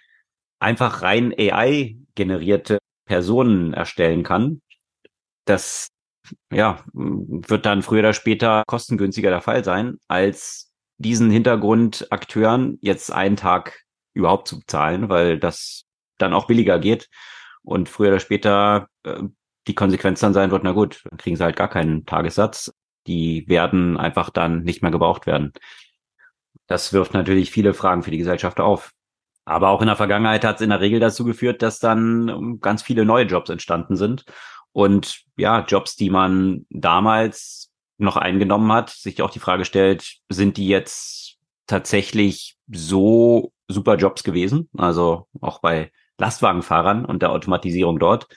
einfach rein AI generierte Personen erstellen kann. Das ja, wird dann früher oder später kostengünstiger der Fall sein, als diesen Hintergrundakteuren jetzt einen Tag überhaupt zu zahlen, weil das dann auch billiger geht und früher oder später äh, die Konsequenz dann sein wird, na gut, dann kriegen sie halt gar keinen Tagessatz. Die werden einfach dann nicht mehr gebraucht werden. Das wirft natürlich viele Fragen für die Gesellschaft auf. Aber auch in der Vergangenheit hat es in der Regel dazu geführt, dass dann ganz viele neue Jobs entstanden sind. Und ja, Jobs, die man damals noch eingenommen hat, sich auch die Frage stellt, sind die jetzt tatsächlich so super Jobs gewesen? Also auch bei Lastwagenfahrern und der Automatisierung dort,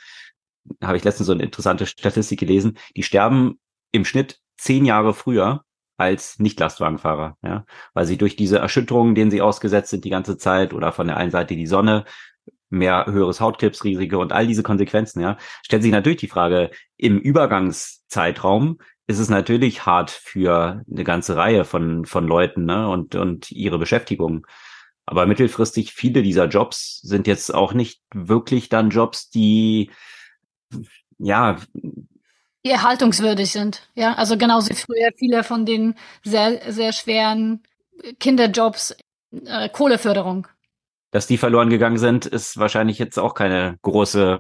habe ich letztens so eine interessante Statistik gelesen, die sterben im Schnitt zehn Jahre früher als Nicht-Lastwagenfahrer, ja, weil sie durch diese Erschütterungen, denen sie ausgesetzt sind die ganze Zeit oder von der einen Seite die Sonne, mehr höheres Hautkrebsrisiko und all diese Konsequenzen, ja, stellt sich natürlich die Frage, im Übergangszeitraum ist es natürlich hart für eine ganze Reihe von, von Leuten, ne, und, und ihre Beschäftigung. Aber mittelfristig viele dieser Jobs sind jetzt auch nicht wirklich dann Jobs, die ja die erhaltungswürdig sind. Ja, also genauso wie früher viele von den sehr, sehr schweren Kinderjobs, äh, Kohleförderung. Dass die verloren gegangen sind, ist wahrscheinlich jetzt auch keine große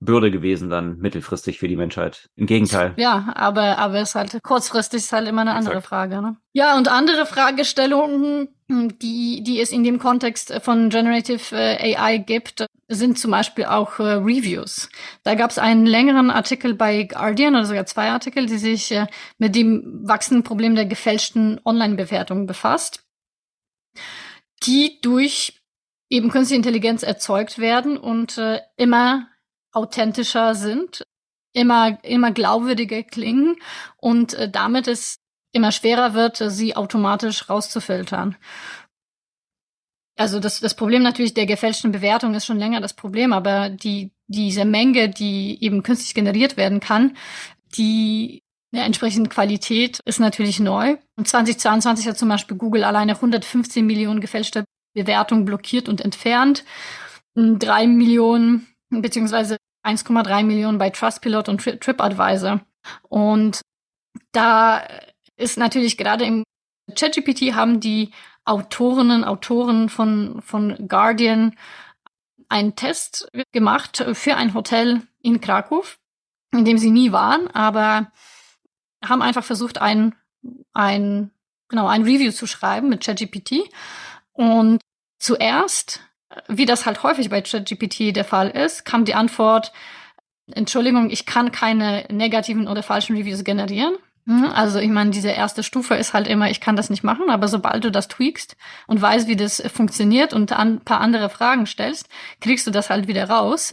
Bürde gewesen dann mittelfristig für die Menschheit. Im Gegenteil. Ja, aber aber es ist halt kurzfristig ist halt immer eine andere Exakt. Frage. Ne? Ja und andere Fragestellungen, die die es in dem Kontext von Generative äh, AI gibt, sind zum Beispiel auch äh, Reviews. Da gab es einen längeren Artikel bei Guardian oder sogar zwei Artikel, die sich äh, mit dem wachsenden Problem der gefälschten Online-Bewertungen befasst, die durch eben künstliche Intelligenz erzeugt werden und äh, immer authentischer sind, immer, immer glaubwürdiger klingen und äh, damit es immer schwerer wird, sie automatisch rauszufiltern. Also das, das Problem natürlich der gefälschten Bewertung ist schon länger das Problem, aber die, diese Menge, die eben künstlich generiert werden kann, die der entsprechenden Qualität ist natürlich neu. Und 2022 hat zum Beispiel Google alleine 115 Millionen gefälschte Bewertungen blockiert und entfernt. Drei Millionen beziehungsweise 1,3 Millionen bei Trustpilot und Tri TripAdvisor. Und da ist natürlich gerade im ChatGPT haben die Autorinnen, Autoren von, von Guardian einen Test gemacht für ein Hotel in Krakow, in dem sie nie waren, aber haben einfach versucht, ein, ein, genau, ein Review zu schreiben mit ChatGPT. Und zuerst wie das halt häufig bei ChatGPT der Fall ist, kam die Antwort, Entschuldigung, ich kann keine negativen oder falschen Reviews generieren. Mhm, also ich meine, diese erste Stufe ist halt immer, ich kann das nicht machen, aber sobald du das tweakst und weißt, wie das funktioniert und ein paar andere Fragen stellst, kriegst du das halt wieder raus.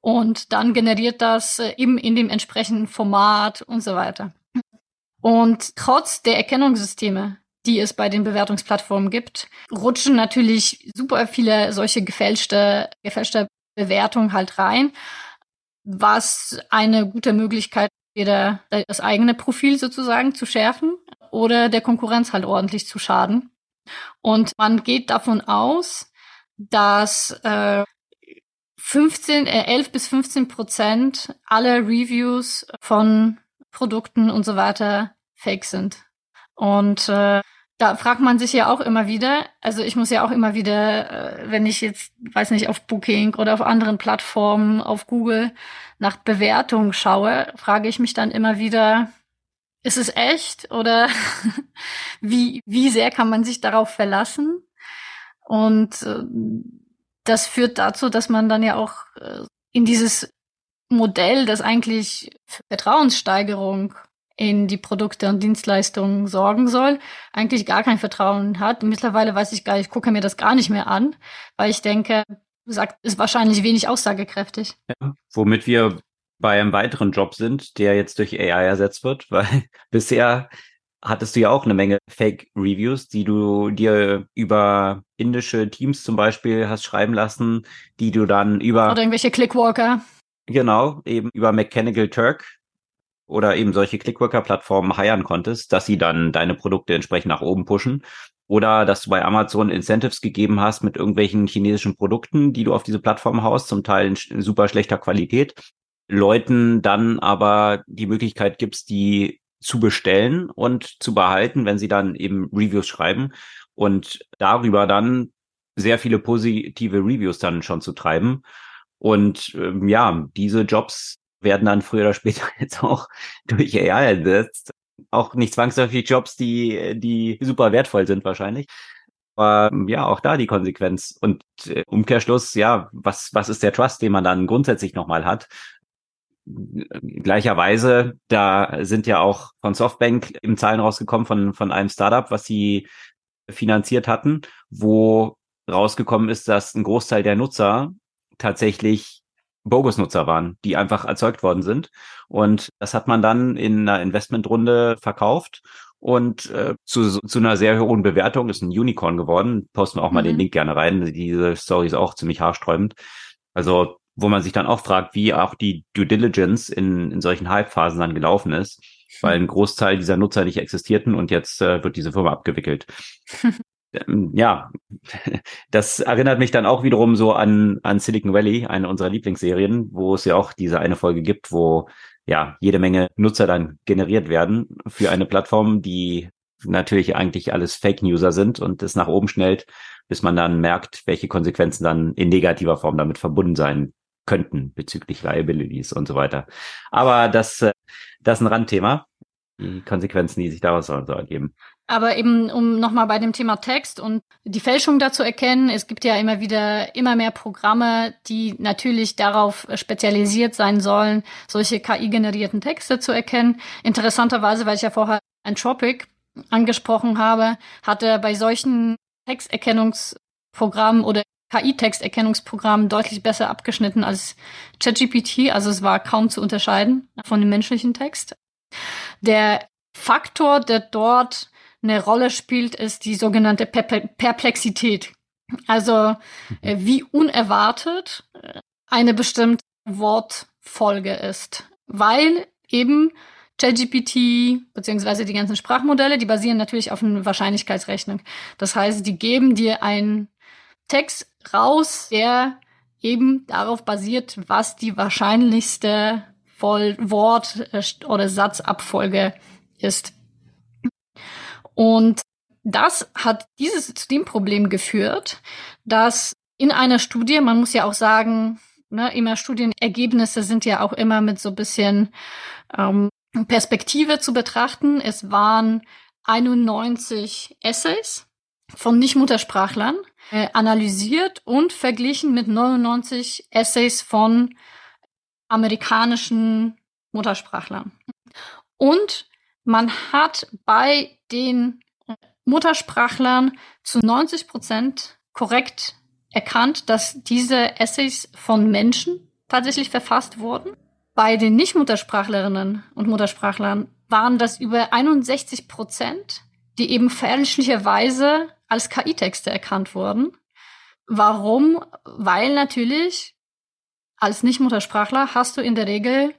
Und dann generiert das äh, eben in dem entsprechenden Format und so weiter. Und trotz der Erkennungssysteme, die es bei den Bewertungsplattformen gibt, rutschen natürlich super viele solche gefälschte, gefälschte Bewertungen halt rein, was eine gute Möglichkeit weder das eigene Profil sozusagen zu schärfen oder der Konkurrenz halt ordentlich zu schaden. Und man geht davon aus, dass äh, 15, äh, 11 bis 15 Prozent aller Reviews von Produkten und so weiter fake sind. Und äh, da fragt man sich ja auch immer wieder, also ich muss ja auch immer wieder, äh, wenn ich jetzt, weiß nicht, auf Booking oder auf anderen Plattformen, auf Google nach Bewertungen schaue, frage ich mich dann immer wieder, ist es echt oder (laughs) wie, wie sehr kann man sich darauf verlassen? Und äh, das führt dazu, dass man dann ja auch äh, in dieses Modell, das eigentlich Vertrauenssteigerung in die Produkte und Dienstleistungen sorgen soll, eigentlich gar kein Vertrauen hat. Mittlerweile weiß ich gar nicht, ich gucke mir das gar nicht mehr an, weil ich denke, sagt, ist wahrscheinlich wenig aussagekräftig. Ja, womit wir bei einem weiteren Job sind, der jetzt durch AI ersetzt wird, (laughs) weil bisher hattest du ja auch eine Menge Fake-Reviews, die du dir über indische Teams zum Beispiel hast schreiben lassen, die du dann über... Oder irgendwelche Clickwalker. Genau, eben über Mechanical Turk oder eben solche Clickworker-Plattformen heiern konntest, dass sie dann deine Produkte entsprechend nach oben pushen. Oder dass du bei Amazon Incentives gegeben hast mit irgendwelchen chinesischen Produkten, die du auf diese Plattform haust, zum Teil in super schlechter Qualität. Leuten dann aber die Möglichkeit gibst, die zu bestellen und zu behalten, wenn sie dann eben Reviews schreiben und darüber dann sehr viele positive Reviews dann schon zu treiben. Und ähm, ja, diese Jobs werden dann früher oder später (laughs) jetzt auch durch AI ersetzt. Auch nicht zwangsläufig Jobs, die, die super wertvoll sind wahrscheinlich. Aber ja, auch da die Konsequenz. Und äh, Umkehrschluss, ja, was, was ist der Trust, den man dann grundsätzlich nochmal hat? Gleicherweise, da sind ja auch von Softbank im Zahlen rausgekommen von, von einem Startup, was sie finanziert hatten, wo rausgekommen ist, dass ein Großteil der Nutzer tatsächlich Bogus-Nutzer waren, die einfach erzeugt worden sind. Und das hat man dann in einer Investmentrunde verkauft und äh, zu, zu einer sehr hohen Bewertung ist ein Unicorn geworden. Posten wir auch mal mhm. den Link gerne rein. Diese Story ist auch ziemlich haarsträubend. Also wo man sich dann auch fragt, wie auch die Due Diligence in, in solchen Hype-Phasen dann gelaufen ist, weil ein Großteil dieser Nutzer nicht existierten und jetzt äh, wird diese Firma abgewickelt. (laughs) Ähm, ja, (laughs) das erinnert mich dann auch wiederum so an, an Silicon Valley, eine unserer Lieblingsserien, wo es ja auch diese eine Folge gibt, wo ja jede Menge Nutzer dann generiert werden für eine Plattform, die natürlich eigentlich alles Fake-User sind und es nach oben schnellt, bis man dann merkt, welche Konsequenzen dann in negativer Form damit verbunden sein könnten bezüglich Liabilities und so weiter. Aber das, äh, das ist ein Randthema. Die Konsequenzen, die sich daraus so ergeben. Aber eben, um nochmal bei dem Thema Text und die Fälschung dazu erkennen, es gibt ja immer wieder immer mehr Programme, die natürlich darauf spezialisiert sein sollen, solche KI-generierten Texte zu erkennen. Interessanterweise, weil ich ja vorher Anthropic angesprochen habe, hatte bei solchen Texterkennungsprogrammen oder KI-Texterkennungsprogrammen deutlich besser abgeschnitten als ChatGPT. Also es war kaum zu unterscheiden von dem menschlichen Text. Der Faktor, der dort eine Rolle spielt, ist die sogenannte Perplexität. Also äh, wie unerwartet äh, eine bestimmte Wortfolge ist. Weil eben ChatGPT beziehungsweise die ganzen Sprachmodelle, die basieren natürlich auf einer Wahrscheinlichkeitsrechnung. Das heißt, die geben dir einen Text raus, der eben darauf basiert, was die wahrscheinlichste Voll Wort- äh, oder Satzabfolge ist. Und das hat dieses zu dem Problem geführt, dass in einer Studie, man muss ja auch sagen, ne, immer Studienergebnisse sind ja auch immer mit so bisschen ähm, Perspektive zu betrachten. Es waren 91 Essays von Nicht-Muttersprachlern äh, analysiert und verglichen mit 99 Essays von amerikanischen Muttersprachlern. Und man hat bei den Muttersprachlern zu 90 Prozent korrekt erkannt, dass diese Essays von Menschen tatsächlich verfasst wurden. Bei den Nicht-Muttersprachlerinnen und Muttersprachlern waren das über 61 Prozent, die eben fälschlicherweise als KI-Texte erkannt wurden. Warum? Weil natürlich als Nicht-Muttersprachler hast du in der Regel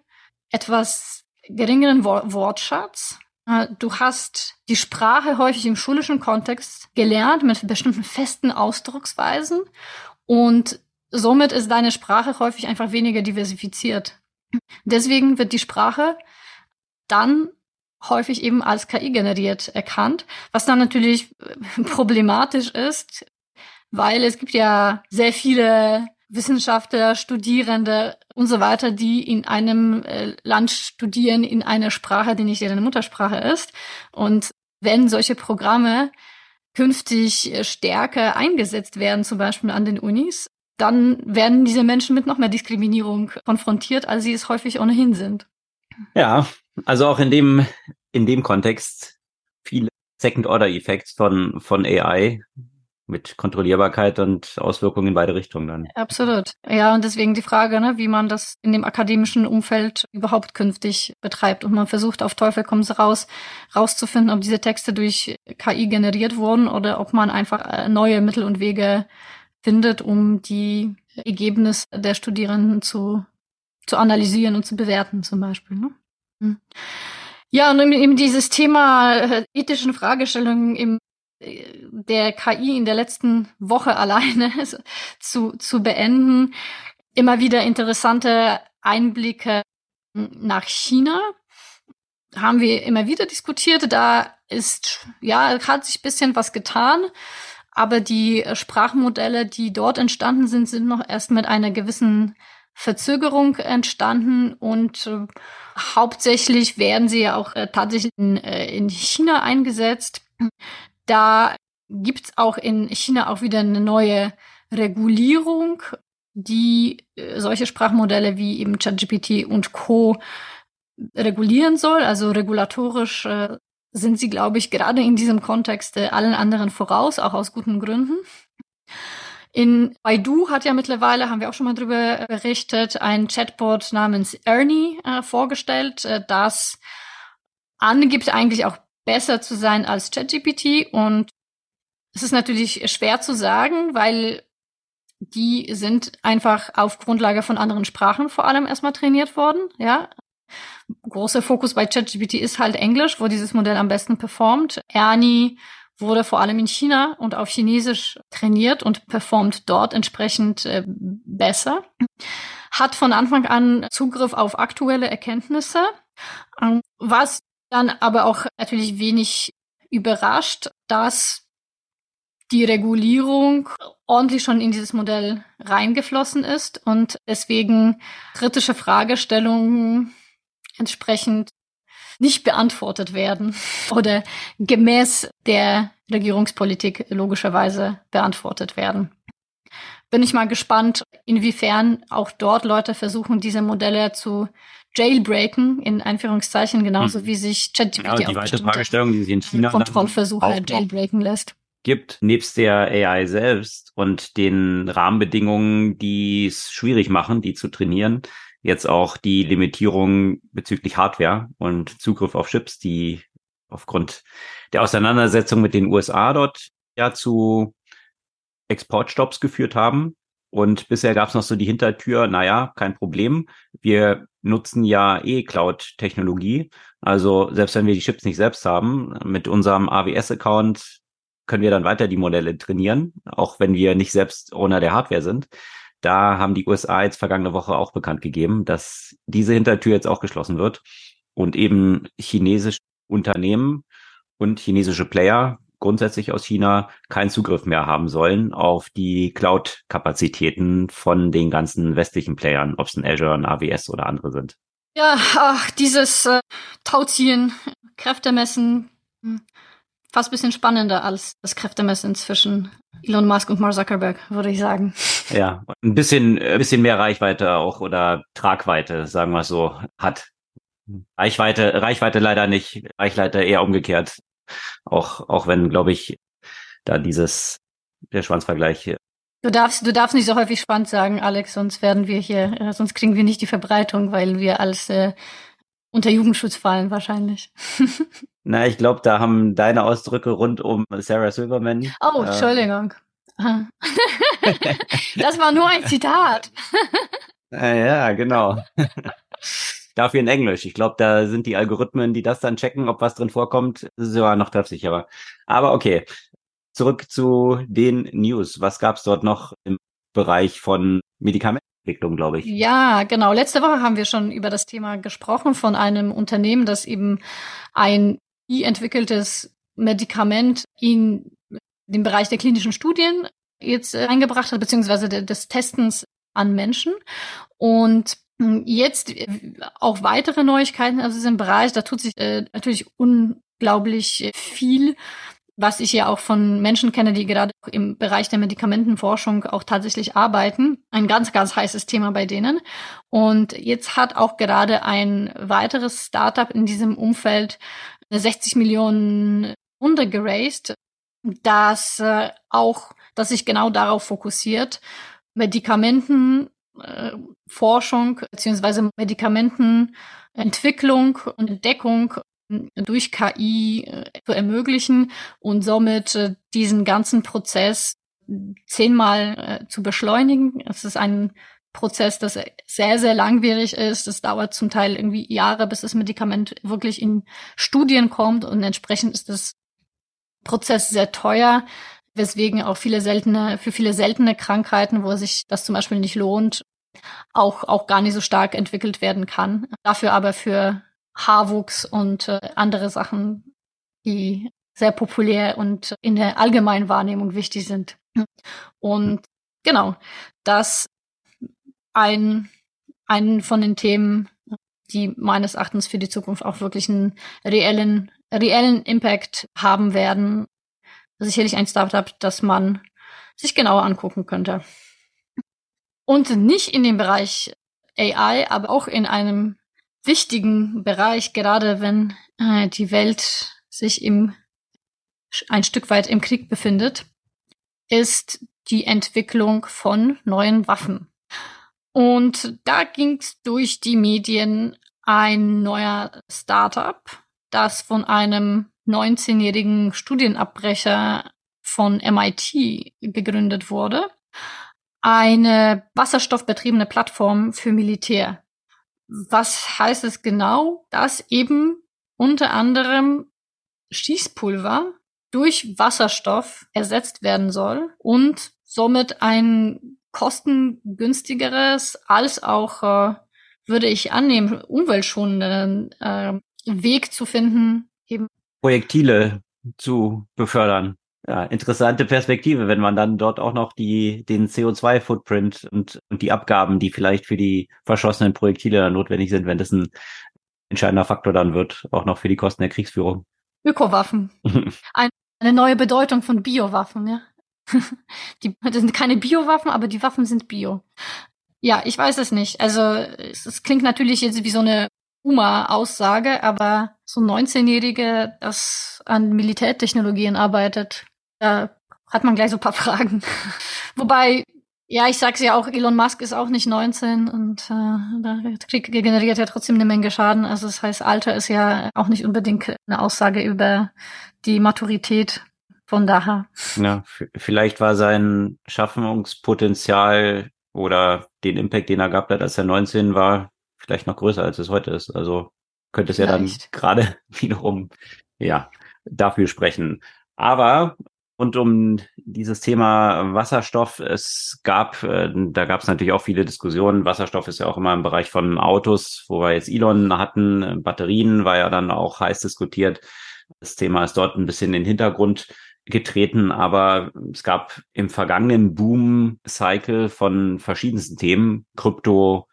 etwas geringeren Wortschatz. Äh, du hast die Sprache häufig im schulischen Kontext gelernt mit bestimmten festen Ausdrucksweisen und somit ist deine Sprache häufig einfach weniger diversifiziert. Deswegen wird die Sprache dann häufig eben als KI generiert erkannt, was dann natürlich äh, (laughs) problematisch ist, weil es gibt ja sehr viele Wissenschaftler, Studierende und so weiter, die in einem äh, Land studieren, in einer Sprache, die nicht ihre Muttersprache ist. Und wenn solche Programme künftig äh, stärker eingesetzt werden, zum Beispiel an den Unis, dann werden diese Menschen mit noch mehr Diskriminierung konfrontiert, als sie es häufig ohnehin sind. Ja, also auch in dem, in dem Kontext viele Second-Order-Effects von, von AI, mit Kontrollierbarkeit und Auswirkungen in beide Richtungen dann. Absolut. Ja, und deswegen die Frage, ne, wie man das in dem akademischen Umfeld überhaupt künftig betreibt. Und man versucht auf Teufel kommt's raus, rauszufinden, ob diese Texte durch KI generiert wurden oder ob man einfach äh, neue Mittel und Wege findet, um die Ergebnisse der Studierenden zu, zu analysieren und zu bewerten, zum Beispiel. Ne? Hm. Ja, und eben dieses Thema äh, ethischen Fragestellungen im der KI in der letzten Woche (laughs) alleine zu, zu beenden. Immer wieder interessante Einblicke nach China. Haben wir immer wieder diskutiert. Da ist, ja, hat sich bisschen was getan. Aber die Sprachmodelle, die dort entstanden sind, sind noch erst mit einer gewissen Verzögerung entstanden und äh, hauptsächlich werden sie ja auch äh, tatsächlich in, äh, in China eingesetzt. Da gibt's auch in China auch wieder eine neue Regulierung, die äh, solche Sprachmodelle wie eben ChatGPT und Co. regulieren soll. Also regulatorisch äh, sind sie, glaube ich, gerade in diesem Kontext äh, allen anderen voraus, auch aus guten Gründen. In Baidu hat ja mittlerweile, haben wir auch schon mal drüber berichtet, ein Chatbot namens Ernie äh, vorgestellt, das angibt eigentlich auch besser zu sein als ChatGPT und es ist natürlich schwer zu sagen, weil die sind einfach auf Grundlage von anderen Sprachen vor allem erstmal trainiert worden, ja. Großer Fokus bei ChatGPT ist halt Englisch, wo dieses Modell am besten performt. Ernie wurde vor allem in China und auf Chinesisch trainiert und performt dort entsprechend äh, besser. Hat von Anfang an Zugriff auf aktuelle Erkenntnisse, ähm, was dann aber auch natürlich wenig überrascht, dass die Regulierung ordentlich schon in dieses Modell reingeflossen ist und deswegen kritische Fragestellungen entsprechend nicht beantwortet werden (laughs) oder gemäß der Regierungspolitik logischerweise beantwortet werden. Bin ich mal gespannt, inwiefern auch dort Leute versuchen, diese Modelle zu jailbreaken, in Einführungszeichen, genauso hm. wie sich ChatGPT ja, die weitere Fragestellung, die sich in China Kontrollversuche jailbreaken lässt gibt, nebst der AI selbst und den Rahmenbedingungen, die es schwierig machen, die zu trainieren, jetzt auch die Limitierung bezüglich Hardware und Zugriff auf Chips, die aufgrund der Auseinandersetzung mit den USA dort ja zu Exportstops geführt haben. Und bisher gab es noch so die Hintertür, naja, kein Problem. Wir nutzen ja eh Cloud-Technologie. Also selbst wenn wir die Chips nicht selbst haben, mit unserem AWS-Account können wir dann weiter die Modelle trainieren, auch wenn wir nicht selbst Owner der Hardware sind. Da haben die USA jetzt vergangene Woche auch bekannt gegeben, dass diese Hintertür jetzt auch geschlossen wird und eben chinesische Unternehmen und chinesische Player grundsätzlich aus China keinen Zugriff mehr haben sollen auf die Cloud-Kapazitäten von den ganzen westlichen Playern, ob es ein Azure, ein AWS oder andere sind. Ja, ach, dieses äh, Tauziehen, Kräftemessen, hm, fast bisschen spannender als das Kräftemessen zwischen Elon Musk und Mark Zuckerberg, würde ich sagen. Ja, ein bisschen, ein bisschen mehr Reichweite auch oder Tragweite, sagen wir so, hat. Reichweite, Reichweite leider nicht, Reichweite eher umgekehrt. Auch, auch wenn, glaube ich, da dieses, der Schwanzvergleich Du darfst, du darfst nicht so häufig spannend sagen, Alex, sonst werden wir hier, äh, sonst kriegen wir nicht die Verbreitung, weil wir als äh, unter Jugendschutz fallen wahrscheinlich. (laughs) Na, ich glaube, da haben deine Ausdrücke rund um Sarah Silverman. Oh, äh, Entschuldigung. (laughs) das war nur ein Zitat. ja, genau. (laughs) Dafür in Englisch. Ich glaube, da sind die Algorithmen, die das dann checken, ob was drin vorkommt, sogar noch treffsicherer. Aber okay. Zurück zu den News. Was gab's dort noch im Bereich von Medikamenten? Glaube ich. Ja, genau. Letzte Woche haben wir schon über das Thema gesprochen von einem Unternehmen, das eben ein entwickeltes Medikament in den Bereich der klinischen Studien jetzt eingebracht hat, beziehungsweise des Testens an Menschen. Und jetzt auch weitere Neuigkeiten aus diesem Bereich. Da tut sich äh, natürlich unglaublich viel was ich ja auch von Menschen kenne, die gerade im Bereich der Medikamentenforschung auch tatsächlich arbeiten. Ein ganz, ganz heißes Thema bei denen. Und jetzt hat auch gerade ein weiteres Startup in diesem Umfeld 60 Millionen Runde geraced, das äh, auch, das sich genau darauf fokussiert, Medikamentenforschung äh, beziehungsweise Medikamentenentwicklung und Entdeckung durch KI äh, zu ermöglichen und somit äh, diesen ganzen Prozess zehnmal zu beschleunigen. Es ist ein Prozess, das sehr, sehr langwierig ist. Es dauert zum Teil irgendwie Jahre, bis das Medikament wirklich in Studien kommt und entsprechend ist das Prozess sehr teuer, weswegen auch viele seltene, für viele seltene Krankheiten, wo sich das zum Beispiel nicht lohnt, auch, auch gar nicht so stark entwickelt werden kann. Dafür aber für Haarwuchs und äh, andere Sachen, die sehr populär und in der allgemeinen Wahrnehmung wichtig sind. Und genau, das ein, ein von den Themen, die meines Erachtens für die Zukunft auch wirklich einen reellen, reellen Impact haben werden. Sicherlich ein Startup, das man sich genauer angucken könnte. Und nicht in dem Bereich AI, aber auch in einem wichtigen Bereich, gerade wenn äh, die Welt sich im, ein Stück weit im Krieg befindet, ist die Entwicklung von neuen Waffen. Und da ging es durch die Medien ein neuer Startup, das von einem 19-jährigen Studienabbrecher von MIT gegründet wurde. Eine wasserstoffbetriebene Plattform für Militär. Was heißt es genau? Dass eben unter anderem Schießpulver durch Wasserstoff ersetzt werden soll und somit ein kostengünstigeres als auch, äh, würde ich annehmen, umweltschonenden äh, Weg zu finden, eben Projektile zu befördern. Ja, interessante Perspektive, wenn man dann dort auch noch die, den CO2-Footprint und, und die Abgaben, die vielleicht für die verschossenen Projektile dann notwendig sind, wenn das ein entscheidender Faktor dann wird, auch noch für die Kosten der Kriegsführung. Ökowaffen. (laughs) Ein, eine neue Bedeutung von Biowaffen, ja. (laughs) die, das sind keine Biowaffen, aber die Waffen sind Bio. Ja, ich weiß es nicht. Also es, es klingt natürlich jetzt wie so eine Uma-Aussage, aber so ein 19-Jährige, das an Militärtechnologien arbeitet, da hat man gleich so ein paar (laughs) Fragen. Wobei, ja, ich sag's ja auch, Elon Musk ist auch nicht 19 und äh, Krieg generiert ja trotzdem eine Menge Schaden. Also das heißt, Alter ist ja auch nicht unbedingt eine Aussage über die Maturität. Von daher. Ja, vielleicht war sein Schaffungspotenzial oder den Impact, den er gehabt hat, als er 19 war, vielleicht noch größer, als es heute ist. Also könnte es ja dann gerade (laughs) wiederum, ja, dafür sprechen. Aber und um dieses Thema Wasserstoff, es gab, äh, da gab es natürlich auch viele Diskussionen. Wasserstoff ist ja auch immer im Bereich von Autos, wo wir jetzt Elon hatten. Batterien war ja dann auch heiß diskutiert. Das Thema ist dort ein bisschen in den Hintergrund getreten, aber es gab im vergangenen Boom-Cycle von verschiedensten Themen, Krypto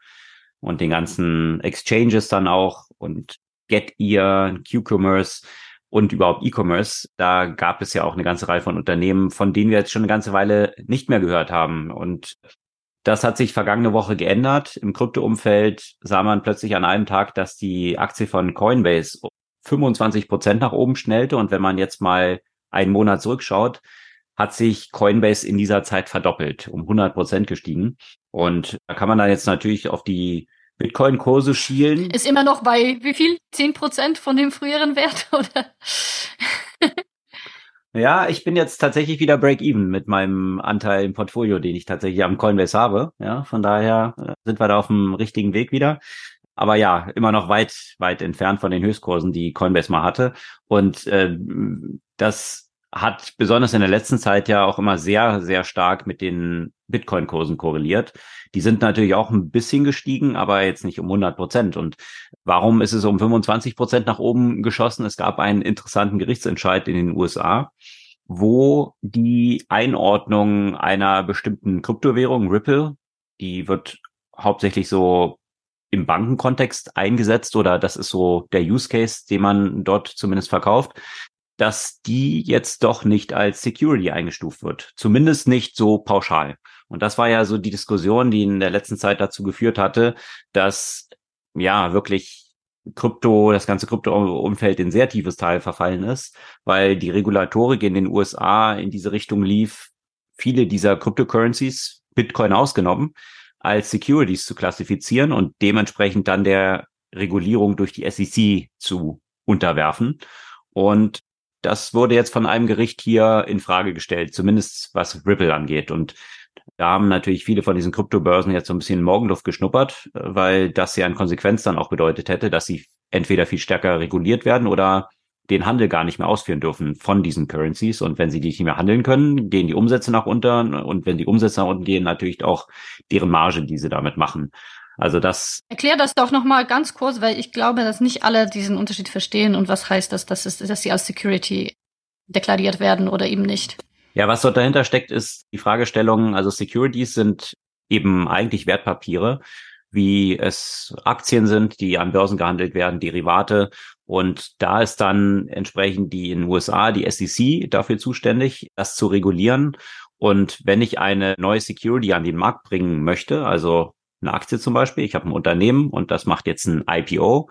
und den ganzen Exchanges dann auch und GetEar, Q-Commerce, und überhaupt E-Commerce, da gab es ja auch eine ganze Reihe von Unternehmen, von denen wir jetzt schon eine ganze Weile nicht mehr gehört haben. Und das hat sich vergangene Woche geändert. Im Krypto-Umfeld sah man plötzlich an einem Tag, dass die Aktie von Coinbase 25 Prozent nach oben schnellte. Und wenn man jetzt mal einen Monat zurückschaut, hat sich Coinbase in dieser Zeit verdoppelt, um 100 Prozent gestiegen. Und da kann man dann jetzt natürlich auf die Bitcoin-Kurse schielen. Ist immer noch bei wie viel? Zehn Prozent von dem früheren Wert, (laughs) oder? ja, ich bin jetzt tatsächlich wieder Break-Even mit meinem Anteil im Portfolio, den ich tatsächlich am Coinbase habe. Ja, von daher äh, sind wir da auf dem richtigen Weg wieder. Aber ja, immer noch weit, weit entfernt von den Höchstkursen, die Coinbase mal hatte. Und äh, das hat besonders in der letzten Zeit ja auch immer sehr, sehr stark mit den Bitcoin-Kursen korreliert. Die sind natürlich auch ein bisschen gestiegen, aber jetzt nicht um 100 Prozent. Und warum ist es um 25 Prozent nach oben geschossen? Es gab einen interessanten Gerichtsentscheid in den USA, wo die Einordnung einer bestimmten Kryptowährung, Ripple, die wird hauptsächlich so im Bankenkontext eingesetzt oder das ist so der Use Case, den man dort zumindest verkauft dass die jetzt doch nicht als Security eingestuft wird. Zumindest nicht so pauschal. Und das war ja so die Diskussion, die in der letzten Zeit dazu geführt hatte, dass ja wirklich Krypto, das ganze Krypto-Umfeld in sehr tiefes Teil verfallen ist, weil die Regulatorik in den USA in diese Richtung lief, viele dieser Cryptocurrencies, Bitcoin ausgenommen, als Securities zu klassifizieren und dementsprechend dann der Regulierung durch die SEC zu unterwerfen. Und das wurde jetzt von einem Gericht hier in Frage gestellt, zumindest was Ripple angeht. Und da haben natürlich viele von diesen Kryptobörsen jetzt so ein bisschen Morgenluft geschnuppert, weil das ja in Konsequenz dann auch bedeutet hätte, dass sie entweder viel stärker reguliert werden oder den Handel gar nicht mehr ausführen dürfen von diesen Currencies. Und wenn sie die nicht mehr handeln können, gehen die Umsätze nach unten. Und wenn die Umsätze nach unten gehen, natürlich auch deren Marge, die sie damit machen. Also das. Erklär das doch nochmal ganz kurz, weil ich glaube, dass nicht alle diesen Unterschied verstehen und was heißt das, dass, es, dass sie als Security deklariert werden oder eben nicht. Ja, was dort dahinter steckt, ist die Fragestellung, also Securities sind eben eigentlich Wertpapiere, wie es Aktien sind, die an Börsen gehandelt werden, Derivate. Und da ist dann entsprechend die in den USA, die SEC, dafür zuständig, das zu regulieren. Und wenn ich eine neue Security an den Markt bringen möchte, also eine Aktie zum Beispiel. Ich habe ein Unternehmen und das macht jetzt ein IPO.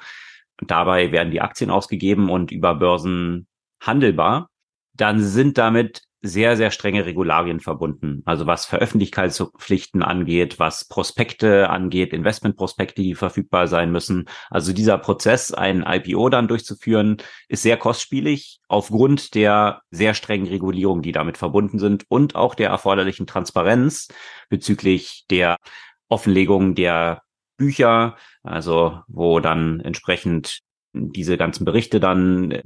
Dabei werden die Aktien ausgegeben und über Börsen handelbar. Dann sind damit sehr, sehr strenge Regularien verbunden. Also was Veröffentlichkeitspflichten angeht, was Prospekte angeht, Investmentprospekte, die verfügbar sein müssen. Also dieser Prozess, ein IPO dann durchzuführen, ist sehr kostspielig aufgrund der sehr strengen Regulierungen, die damit verbunden sind und auch der erforderlichen Transparenz bezüglich der Offenlegung der Bücher, also wo dann entsprechend diese ganzen Berichte dann äh,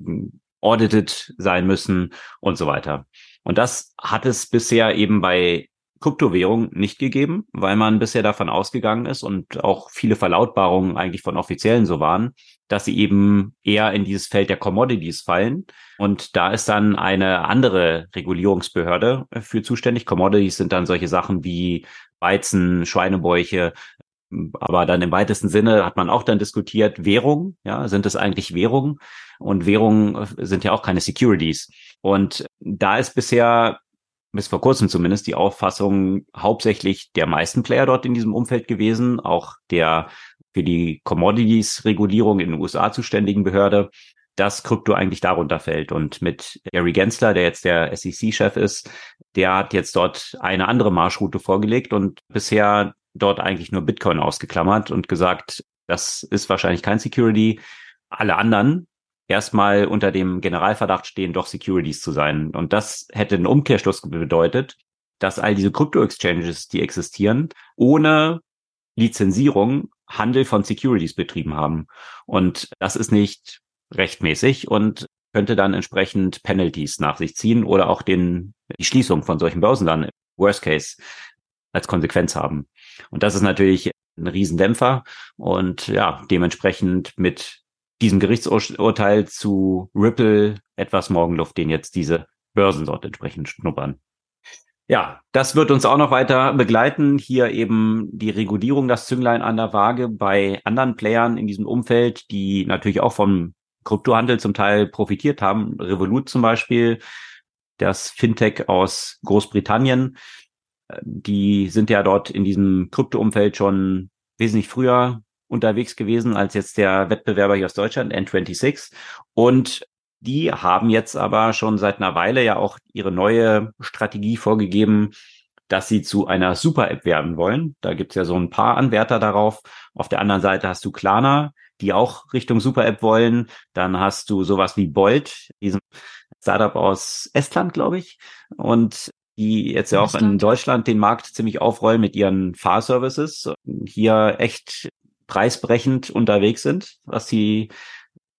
audited sein müssen und so weiter. Und das hat es bisher eben bei Kryptowährung nicht gegeben, weil man bisher davon ausgegangen ist und auch viele Verlautbarungen eigentlich von Offiziellen so waren, dass sie eben eher in dieses Feld der Commodities fallen. Und da ist dann eine andere Regulierungsbehörde für zuständig. Commodities sind dann solche Sachen wie Weizen, Schweinebäuche, aber dann im weitesten Sinne hat man auch dann diskutiert, Währung, ja, sind es eigentlich Währungen? Und Währungen sind ja auch keine Securities. Und da ist bisher bis vor kurzem zumindest die Auffassung hauptsächlich der meisten Player dort in diesem Umfeld gewesen, auch der für die Commodities-Regulierung in den USA zuständigen Behörde, dass Krypto eigentlich darunter fällt. Und mit Gary Gensler, der jetzt der SEC-Chef ist, der hat jetzt dort eine andere Marschroute vorgelegt und bisher dort eigentlich nur Bitcoin ausgeklammert und gesagt, das ist wahrscheinlich kein Security. Alle anderen erstmal unter dem Generalverdacht stehen, doch Securities zu sein. Und das hätte einen Umkehrschluss bedeutet, dass all diese Krypto-Exchanges, die existieren, ohne Lizenzierung Handel von Securities betrieben haben. Und das ist nicht rechtmäßig und könnte dann entsprechend Penalties nach sich ziehen oder auch den, die Schließung von solchen Börsen dann Worst Case als Konsequenz haben. Und das ist natürlich ein Riesendämpfer und ja, dementsprechend mit diesem Gerichtsurteil zu Ripple etwas Morgenluft, den jetzt diese Börsen dort entsprechend schnuppern. Ja, das wird uns auch noch weiter begleiten. Hier eben die Regulierung, das Zünglein an der Waage bei anderen Playern in diesem Umfeld, die natürlich auch vom Kryptohandel zum Teil profitiert haben. Revolut zum Beispiel, das Fintech aus Großbritannien, die sind ja dort in diesem Krypto-Umfeld schon wesentlich früher unterwegs gewesen als jetzt der Wettbewerber hier aus Deutschland, N26. Und die haben jetzt aber schon seit einer Weile ja auch ihre neue Strategie vorgegeben, dass sie zu einer Super-App werden wollen. Da gibt's ja so ein paar Anwärter darauf. Auf der anderen Seite hast du Klarna, die auch Richtung Super-App wollen. Dann hast du sowas wie Bolt, diesem Startup aus Estland, glaube ich. Und die jetzt ja auch in Deutschland den Markt ziemlich aufrollen mit ihren Fahrservices. Hier echt preisbrechend unterwegs sind, was die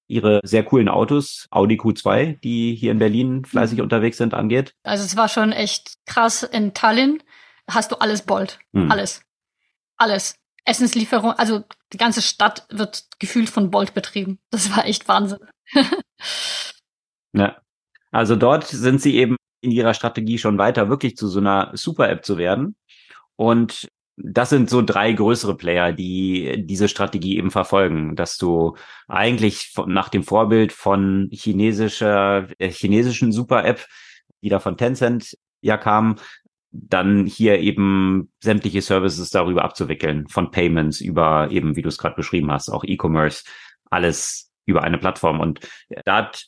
ihre sehr coolen Autos, Audi Q2, die hier in Berlin fleißig mhm. unterwegs sind, angeht. Also es war schon echt krass. In Tallinn hast du alles Bolt. Mhm. Alles. Alles. Essenslieferung, also die ganze Stadt wird gefühlt von Bolt betrieben. Das war echt Wahnsinn. (laughs) ja. Also dort sind sie eben in ihrer Strategie schon weiter, wirklich zu so einer Super-App zu werden. Und das sind so drei größere Player, die diese Strategie eben verfolgen, dass du eigentlich nach dem Vorbild von chinesischer, äh, chinesischen Super-App, die da von Tencent ja kam, dann hier eben sämtliche Services darüber abzuwickeln, von Payments über eben, wie du es gerade beschrieben hast, auch E-Commerce, alles über eine Plattform. Und da hat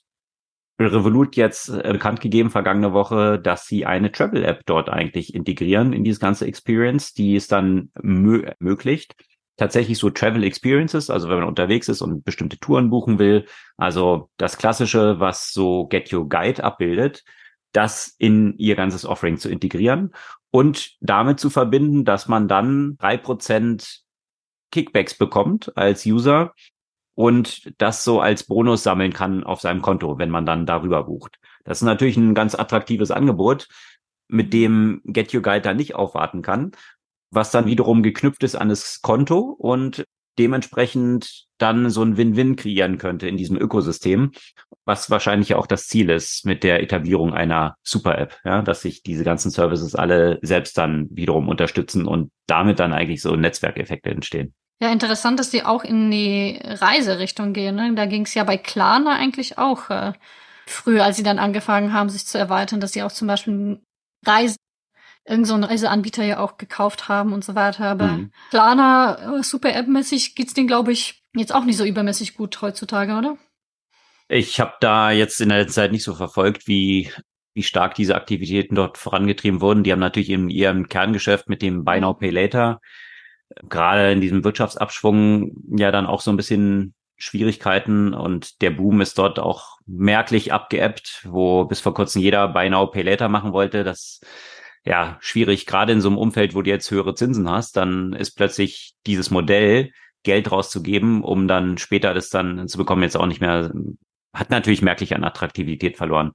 Revolut jetzt äh, bekannt gegeben vergangene Woche, dass sie eine Travel-App dort eigentlich integrieren in diese ganze Experience, die es dann mö ermöglicht, tatsächlich so Travel Experiences, also wenn man unterwegs ist und bestimmte Touren buchen will, also das klassische, was so Get Your Guide abbildet, das in ihr ganzes Offering zu integrieren und damit zu verbinden, dass man dann drei Prozent Kickbacks bekommt als User, und das so als Bonus sammeln kann auf seinem Konto, wenn man dann darüber bucht. Das ist natürlich ein ganz attraktives Angebot, mit dem Get Your Guide da nicht aufwarten kann, was dann wiederum geknüpft ist an das Konto und dementsprechend dann so ein Win-Win kreieren könnte in diesem Ökosystem, was wahrscheinlich auch das Ziel ist mit der Etablierung einer Super-App, ja, dass sich diese ganzen Services alle selbst dann wiederum unterstützen und damit dann eigentlich so Netzwerkeffekte entstehen. Ja, interessant, dass die auch in die Reiserichtung gehen. Ne? Da ging es ja bei Klarna eigentlich auch äh, früher, als sie dann angefangen haben, sich zu erweitern, dass sie auch zum Beispiel Reisen, irgend so Reiseanbieter ja auch gekauft haben und so weiter. Aber mhm. Klarna, äh, super App-mäßig, geht's denen, glaube ich, jetzt auch nicht so übermäßig gut heutzutage, oder? Ich habe da jetzt in der Zeit nicht so verfolgt, wie wie stark diese Aktivitäten dort vorangetrieben wurden. Die haben natürlich in ihrem Kerngeschäft mit dem Buy Now Pay Later gerade in diesem Wirtschaftsabschwung ja dann auch so ein bisschen Schwierigkeiten und der Boom ist dort auch merklich abgeebbt, wo bis vor kurzem jeder Buy Pay Later machen wollte. Das ja schwierig, gerade in so einem Umfeld, wo du jetzt höhere Zinsen hast, dann ist plötzlich dieses Modell, Geld rauszugeben, um dann später das dann zu bekommen, jetzt auch nicht mehr, hat natürlich merklich an Attraktivität verloren.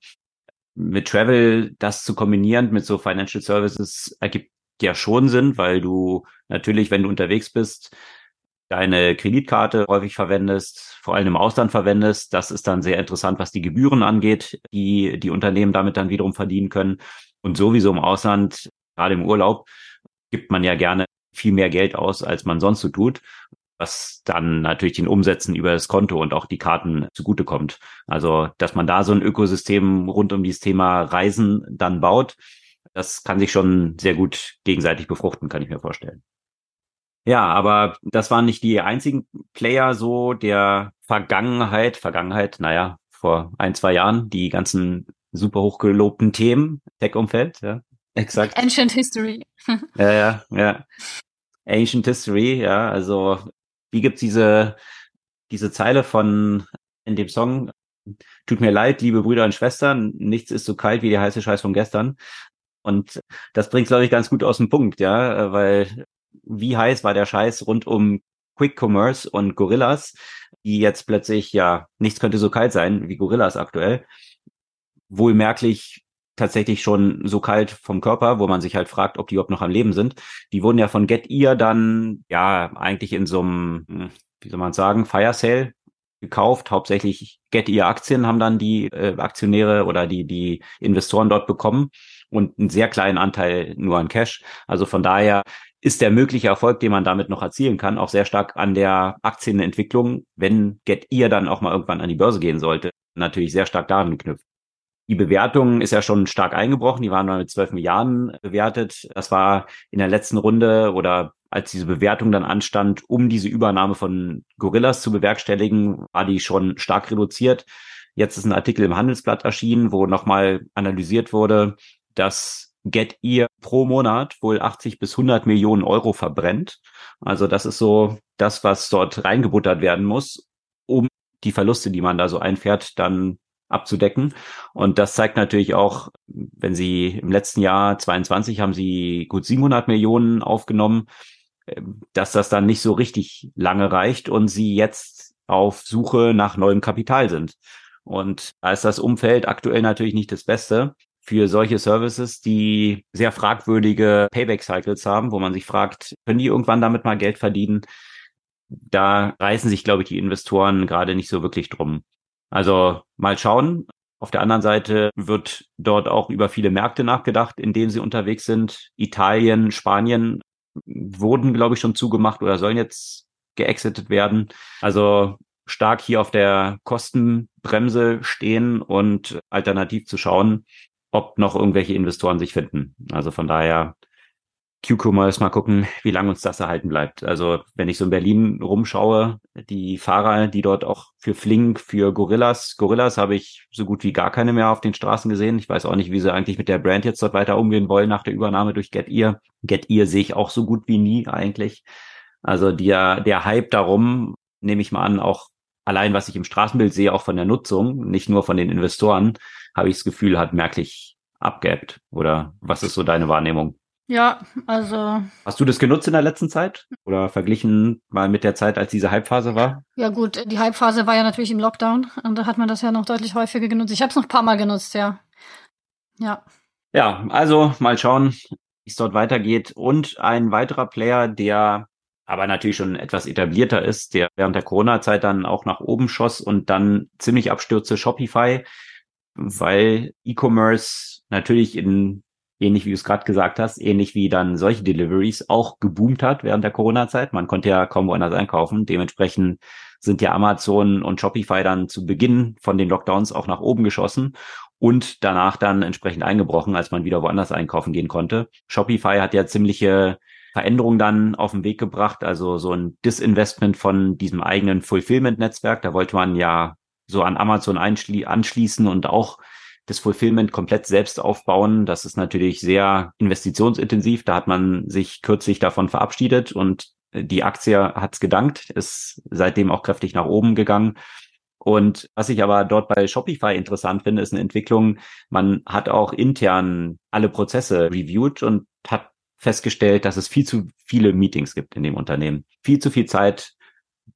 Mit Travel das zu kombinieren mit so Financial Services ergibt ja schon sind, weil du natürlich, wenn du unterwegs bist, deine Kreditkarte häufig verwendest, vor allem im Ausland verwendest. Das ist dann sehr interessant, was die Gebühren angeht, die die Unternehmen damit dann wiederum verdienen können. Und sowieso im Ausland, gerade im Urlaub, gibt man ja gerne viel mehr Geld aus, als man sonst so tut, was dann natürlich den Umsätzen über das Konto und auch die Karten zugutekommt. Also, dass man da so ein Ökosystem rund um dieses Thema Reisen dann baut, das kann sich schon sehr gut gegenseitig befruchten, kann ich mir vorstellen. Ja, aber das waren nicht die einzigen Player so der Vergangenheit, Vergangenheit, naja, vor ein, zwei Jahren, die ganzen super hochgelobten Themen, Tech-Umfeld, ja, exakt. Ancient History. (laughs) ja, ja, ja. Ancient History, ja, also wie gibt's diese, diese Zeile von in dem Song, tut mir leid, liebe Brüder und Schwestern, nichts ist so kalt wie der heiße Scheiß von gestern. Und das bringt, glaube ich, ganz gut aus dem Punkt, ja, weil wie heiß war der Scheiß rund um Quick Commerce und Gorillas, die jetzt plötzlich, ja, nichts könnte so kalt sein wie Gorillas aktuell. Wohl merklich tatsächlich schon so kalt vom Körper, wo man sich halt fragt, ob die überhaupt noch am Leben sind. Die wurden ja von Get Ear dann, ja, eigentlich in so einem, hm, wie soll man sagen, Fire Sale gekauft. Hauptsächlich Get Ear Aktien haben dann die äh, Aktionäre oder die, die Investoren dort bekommen und einen sehr kleinen Anteil nur an Cash. Also von daher ist der mögliche Erfolg, den man damit noch erzielen kann, auch sehr stark an der Aktienentwicklung, wenn Get Ear dann auch mal irgendwann an die Börse gehen sollte, natürlich sehr stark daran geknüpft. Die Bewertung ist ja schon stark eingebrochen. Die waren mal mit 12 Milliarden bewertet. Das war in der letzten Runde oder als diese Bewertung dann anstand, um diese Übernahme von Gorillas zu bewerkstelligen, war die schon stark reduziert. Jetzt ist ein Artikel im Handelsblatt erschienen, wo nochmal analysiert wurde, dass Get Ear pro Monat wohl 80 bis 100 Millionen Euro verbrennt. Also das ist so das, was dort reingebuttert werden muss, um die Verluste, die man da so einfährt, dann abzudecken. Und das zeigt natürlich auch, wenn Sie im letzten Jahr 22 haben Sie gut 700 Millionen aufgenommen, ähm, dass das dann nicht so richtig lange reicht und Sie jetzt auf Suche nach neuem Kapital sind. Und da ist das Umfeld aktuell natürlich nicht das Beste für solche Services, die sehr fragwürdige Payback-Cycles haben, wo man sich fragt, können die irgendwann damit mal Geld verdienen? Da reißen sich, glaube ich, die Investoren gerade nicht so wirklich drum. Also mal schauen. Auf der anderen Seite wird dort auch über viele Märkte nachgedacht, in denen sie unterwegs sind. Italien, Spanien wurden, glaube ich, schon zugemacht oder sollen jetzt geexitet werden. Also stark hier auf der Kostenbremse stehen und alternativ zu schauen, ob noch irgendwelche Investoren sich finden. Also von daher Q-Commerce mal gucken, wie lange uns das erhalten bleibt. Also wenn ich so in Berlin rumschaue, die Fahrer, die dort auch für Flink, für Gorillas, Gorillas habe ich so gut wie gar keine mehr auf den Straßen gesehen. Ich weiß auch nicht, wie sie eigentlich mit der Brand jetzt dort weiter umgehen wollen nach der Übernahme durch Get Ear. Get Ear sehe ich auch so gut wie nie eigentlich. Also der, der Hype darum, nehme ich mal an, auch allein was ich im Straßenbild sehe, auch von der Nutzung, nicht nur von den Investoren, habe ich das Gefühl, hat merklich abgeebbt. Oder was ist so deine Wahrnehmung? Ja, also. Hast du das genutzt in der letzten Zeit? Oder verglichen mal mit der Zeit, als diese Hypephase war? Ja, gut, die Hypephase war ja natürlich im Lockdown und da hat man das ja noch deutlich häufiger genutzt. Ich habe es noch ein paar Mal genutzt, ja. Ja. Ja, also mal schauen, wie es dort weitergeht. Und ein weiterer Player, der aber natürlich schon etwas etablierter ist, der während der Corona-Zeit dann auch nach oben schoss und dann ziemlich abstürzte Shopify weil E-Commerce natürlich in ähnlich wie du es gerade gesagt hast, ähnlich wie dann solche Deliveries auch geboomt hat während der Corona-Zeit. Man konnte ja kaum woanders einkaufen. Dementsprechend sind ja Amazon und Shopify dann zu Beginn von den Lockdowns auch nach oben geschossen und danach dann entsprechend eingebrochen, als man wieder woanders einkaufen gehen konnte. Shopify hat ja ziemliche Veränderungen dann auf den Weg gebracht, also so ein Disinvestment von diesem eigenen Fulfillment-Netzwerk. Da wollte man ja so an Amazon anschließen und auch das Fulfillment komplett selbst aufbauen. Das ist natürlich sehr investitionsintensiv. Da hat man sich kürzlich davon verabschiedet und die Aktie hat's gedankt, ist seitdem auch kräftig nach oben gegangen. Und was ich aber dort bei Shopify interessant finde, ist eine Entwicklung. Man hat auch intern alle Prozesse reviewed und hat festgestellt, dass es viel zu viele Meetings gibt in dem Unternehmen. Viel zu viel Zeit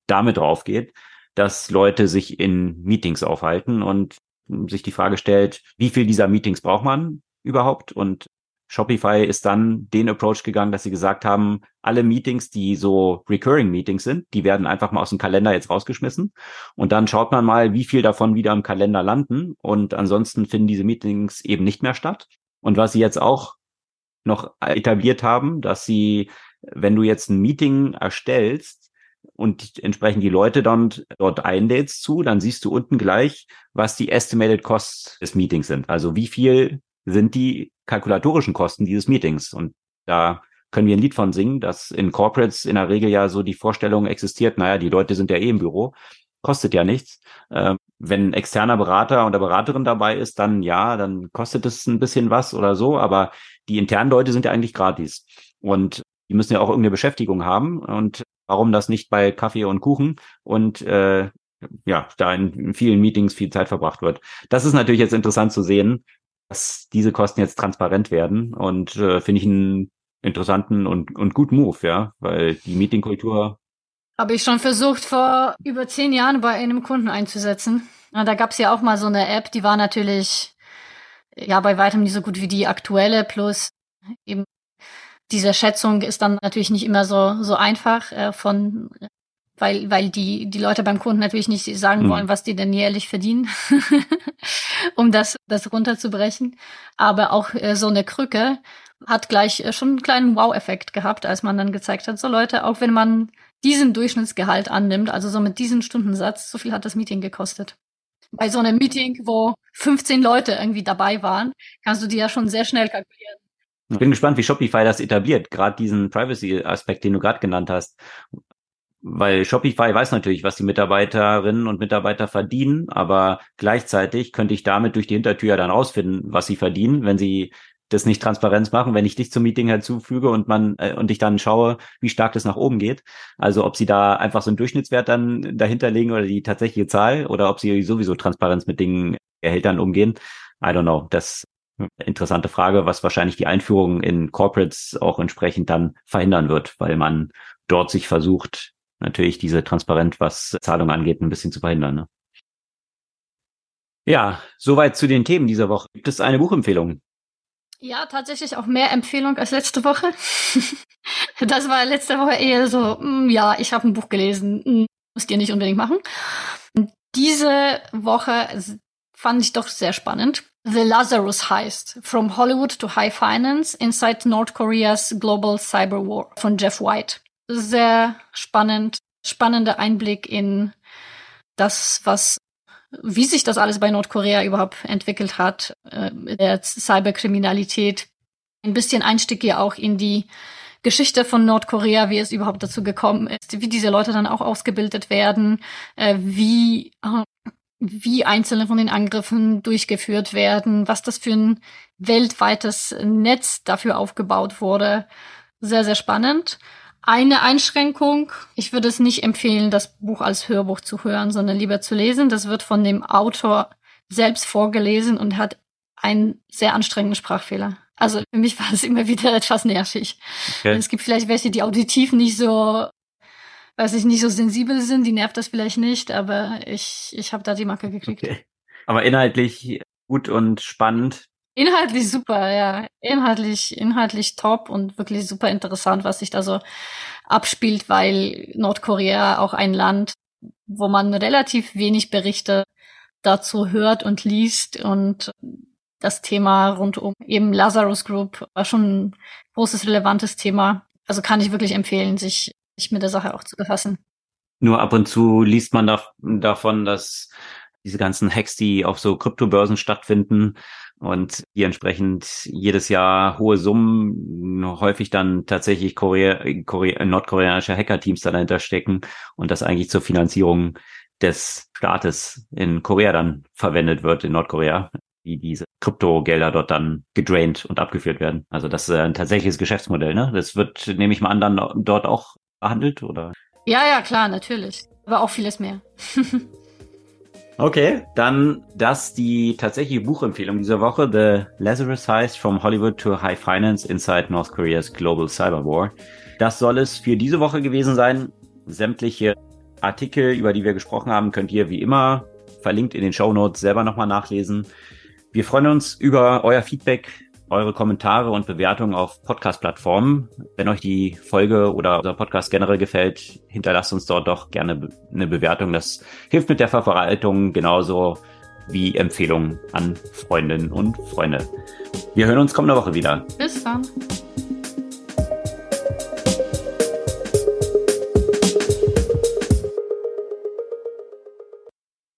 damit drauf geht dass Leute sich in Meetings aufhalten und sich die Frage stellt, wie viel dieser Meetings braucht man überhaupt und Shopify ist dann den Approach gegangen, dass sie gesagt haben, alle Meetings, die so recurring Meetings sind, die werden einfach mal aus dem Kalender jetzt rausgeschmissen. Und dann schaut man mal, wie viel davon wieder im Kalender landen. Und ansonsten finden diese Meetings eben nicht mehr statt. Und was sie jetzt auch noch etabliert haben, dass sie, wenn du jetzt ein Meeting erstellst, und entsprechend die Leute dann dort einlädst zu, dann siehst du unten gleich, was die estimated costs des Meetings sind. Also wie viel sind die kalkulatorischen Kosten dieses Meetings. Und da können wir ein Lied von singen, dass in Corporates in der Regel ja so die Vorstellung existiert, naja, die Leute sind ja eh im Büro, kostet ja nichts. Ähm, wenn ein externer Berater oder Beraterin dabei ist, dann ja, dann kostet es ein bisschen was oder so, aber die internen Leute sind ja eigentlich gratis. Und die müssen ja auch irgendeine Beschäftigung haben. Und warum das nicht bei Kaffee und Kuchen und äh, ja, da in vielen Meetings viel Zeit verbracht wird. Das ist natürlich jetzt interessant zu sehen, dass diese Kosten jetzt transparent werden und äh, finde ich einen interessanten und, und guten Move, ja, weil die Meetingkultur. Habe ich schon versucht, vor über zehn Jahren bei einem Kunden einzusetzen. Ja, da gab es ja auch mal so eine App, die war natürlich ja bei weitem nicht so gut wie die aktuelle, plus eben diese Schätzung ist dann natürlich nicht immer so so einfach äh, von weil, weil die, die Leute beim Kunden natürlich nicht sagen mhm. wollen, was die denn jährlich verdienen, (laughs) um das, das runterzubrechen. Aber auch äh, so eine Krücke hat gleich äh, schon einen kleinen Wow-Effekt gehabt, als man dann gezeigt hat, so Leute, auch wenn man diesen Durchschnittsgehalt annimmt, also so mit diesem Stundensatz, so viel hat das Meeting gekostet. Bei so einem Meeting, wo 15 Leute irgendwie dabei waren, kannst du die ja schon sehr schnell kalkulieren. Ich bin gespannt, wie Shopify das etabliert, gerade diesen Privacy-Aspekt, den du gerade genannt hast weil Shopify weiß natürlich, was die Mitarbeiterinnen und Mitarbeiter verdienen, aber gleichzeitig könnte ich damit durch die Hintertür dann rausfinden, was sie verdienen, wenn sie das nicht Transparenz machen, wenn ich dich zum Meeting hinzufüge und man äh, und ich dann schaue, wie stark das nach oben geht. Also ob sie da einfach so einen Durchschnittswert dann dahinter legen oder die tatsächliche Zahl oder ob sie sowieso Transparenz mit Dingen Gehältern umgehen. I don't know. Das interessante Frage, was wahrscheinlich die Einführung in Corporates auch entsprechend dann verhindern wird, weil man dort sich versucht, natürlich diese Transparenz, was Zahlungen angeht, ein bisschen zu verhindern. Ne? Ja, soweit zu den Themen dieser Woche. Gibt es eine Buchempfehlung? Ja, tatsächlich auch mehr Empfehlung als letzte Woche. (laughs) das war letzte Woche eher so, mm, ja, ich habe ein Buch gelesen, mm, müsst ihr nicht unbedingt machen. Diese Woche fand ich doch sehr spannend. The Lazarus heißt From Hollywood to High Finance Inside North Korea's Global Cyber War von Jeff White sehr spannend, spannender Einblick in das, was, wie sich das alles bei Nordkorea überhaupt entwickelt hat, äh, der Cyberkriminalität. Ein bisschen Einstieg ja auch in die Geschichte von Nordkorea, wie es überhaupt dazu gekommen ist, wie diese Leute dann auch ausgebildet werden, äh, wie, äh, wie einzelne von den Angriffen durchgeführt werden, was das für ein weltweites Netz dafür aufgebaut wurde. Sehr, sehr spannend. Eine Einschränkung, ich würde es nicht empfehlen, das Buch als Hörbuch zu hören, sondern lieber zu lesen. Das wird von dem Autor selbst vorgelesen und hat einen sehr anstrengenden Sprachfehler. Also für mich (laughs) war es immer wieder etwas nervig. Okay. Es gibt vielleicht welche, die auditiv nicht so, weiß ich, nicht so sensibel sind, die nervt das vielleicht nicht, aber ich, ich habe da die Macke gekriegt. Okay. Aber inhaltlich gut und spannend. Inhaltlich super, ja. Inhaltlich, inhaltlich top und wirklich super interessant, was sich da so abspielt, weil Nordkorea auch ein Land, wo man relativ wenig Berichte dazu hört und liest und das Thema rund um eben Lazarus Group war schon ein großes, relevantes Thema. Also kann ich wirklich empfehlen, sich, sich mit der Sache auch zu befassen. Nur ab und zu liest man da, davon, dass diese ganzen Hacks, die auf so Kryptobörsen stattfinden, und die entsprechend jedes Jahr hohe Summen, häufig dann tatsächlich Korea, Korea, nordkoreanische Hacker-Teams dahinter stecken und das eigentlich zur Finanzierung des Staates in Korea dann verwendet wird, in Nordkorea, wie diese Kryptogelder dort dann gedraint und abgeführt werden. Also das ist ein tatsächliches Geschäftsmodell, ne? Das wird, nehme ich mal an, dann dort auch behandelt, oder? Ja, ja, klar, natürlich. Aber auch vieles mehr. (laughs) Okay, dann das die tatsächliche Buchempfehlung dieser Woche, The Lazarus Heist from Hollywood to High Finance Inside North Korea's Global Cyber War. Das soll es für diese Woche gewesen sein. Sämtliche Artikel, über die wir gesprochen haben, könnt ihr wie immer verlinkt in den Show Notes selber nochmal nachlesen. Wir freuen uns über euer Feedback eure Kommentare und Bewertungen auf Podcast-Plattformen. Wenn euch die Folge oder unser Podcast generell gefällt, hinterlasst uns dort doch gerne eine Bewertung. Das hilft mit der Verbreitung genauso wie Empfehlungen an Freundinnen und Freunde. Wir hören uns kommende Woche wieder. Bis dann.